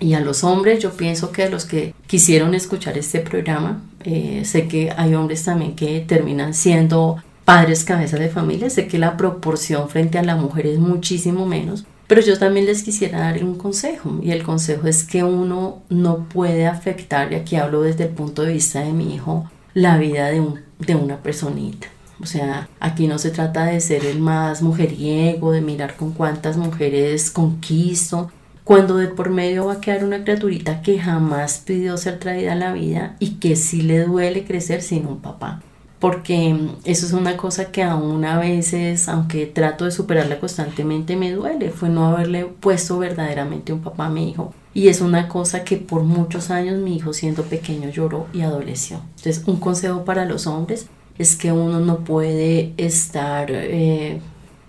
Y a los hombres, yo pienso que a los que quisieron escuchar este programa, eh, sé que hay hombres también que terminan siendo padres cabezas de familia, sé que la proporción frente a la mujer es muchísimo menos, pero yo también les quisiera dar un consejo y el consejo es que uno no puede afectar, y aquí hablo desde el punto de vista de mi hijo, la vida de, un, de una personita. O sea, aquí no se trata de ser el más mujeriego, de mirar con cuántas mujeres conquisto, cuando de por medio va a quedar una criaturita que jamás pidió ser traída a la vida y que sí le duele crecer sin un papá porque eso es una cosa que aún a veces, aunque trato de superarla constantemente, me duele, fue no haberle puesto verdaderamente un papá a mi hijo. Y es una cosa que por muchos años mi hijo siendo pequeño lloró y adoleció. Entonces, un consejo para los hombres es que uno no puede estar eh,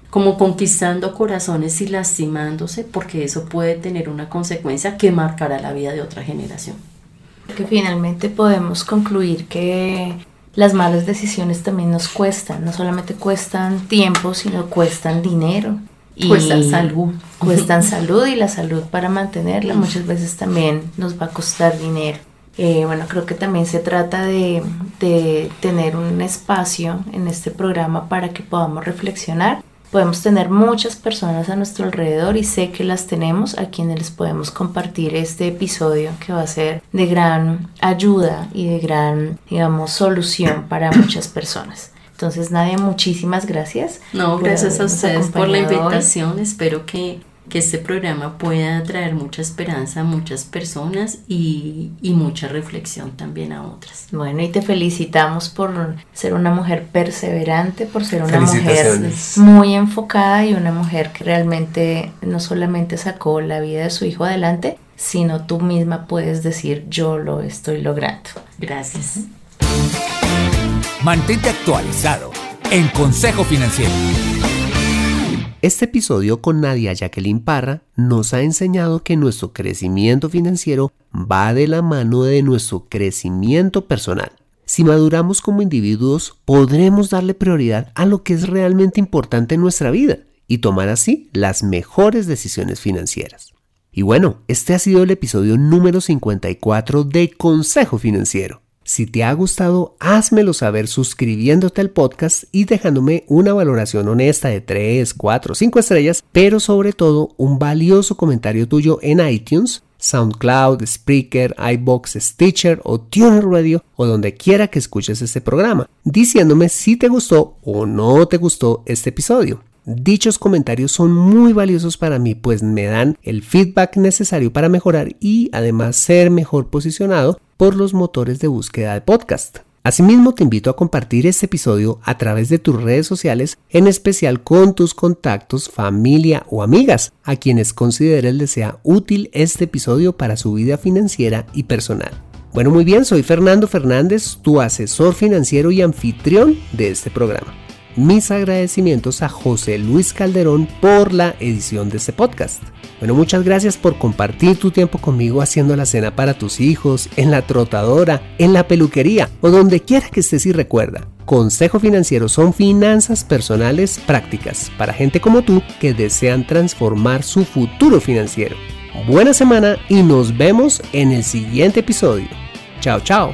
como conquistando corazones y lastimándose, porque eso puede tener una consecuencia que marcará la vida de otra generación. Que finalmente podemos concluir que las malas decisiones también nos cuestan, no solamente cuestan tiempo, sino cuestan dinero. Y cuestan salud. [LAUGHS] Cuestan salud y la salud para mantenerla muchas veces también nos va a costar dinero. Eh, bueno, creo que también se trata de, de tener un espacio en este programa para que podamos reflexionar Podemos tener muchas personas a nuestro alrededor y sé que las tenemos a quienes les podemos compartir este episodio que va a ser de gran ayuda y de gran, digamos, solución para [COUGHS] muchas personas. Entonces, Nadia, muchísimas gracias. No, gracias a ustedes por la invitación. Espero que que este programa pueda traer mucha esperanza a muchas personas y, mucha reflexión también a otras. Bueno, y te felicitamos por ser una mujer perseverante, por ser una mujer muy enfocada y una mujer que realmente no solamente sacó la vida de su hijo adelante, sino tú misma puedes decir yo lo estoy logrando. Gracias. Mantente actualizado en Consejo Financiero. Este episodio con Nadia Jacqueline Parra nos ha enseñado que nuestro crecimiento financiero va de la mano de nuestro crecimiento personal. Si maduramos como individuos, podremos darle prioridad a lo que es realmente importante en nuestra vida y tomar así las mejores decisiones financieras. Y bueno, este ha sido el episodio número 54 de Consejo Financiero. Si te ha gustado, házmelo saber suscribiéndote al podcast y dejándome una valoración honesta de 3, 4, 5 estrellas, pero sobre todo un valioso comentario tuyo en iTunes, SoundCloud, Spreaker, iBox, Stitcher o Tuner Radio o donde quiera que escuches este programa, diciéndome si te gustó o no te gustó este episodio. Dichos comentarios son muy valiosos para mí, pues me dan el feedback necesario para mejorar y además ser mejor posicionado por los motores de búsqueda de podcast. Asimismo, te invito a compartir este episodio a través de tus redes sociales, en especial con tus contactos, familia o amigas, a quienes consideres les sea útil este episodio para su vida financiera y personal. Bueno, muy bien, soy Fernando Fernández, tu asesor financiero y anfitrión de este programa mis agradecimientos a José Luis Calderón por la edición de este podcast. Bueno, muchas gracias por compartir tu tiempo conmigo haciendo la cena para tus hijos, en la trotadora, en la peluquería o donde quiera que estés y recuerda. Consejo Financiero son finanzas personales prácticas para gente como tú que desean transformar su futuro financiero. Buena semana y nos vemos en el siguiente episodio. Chao, chao.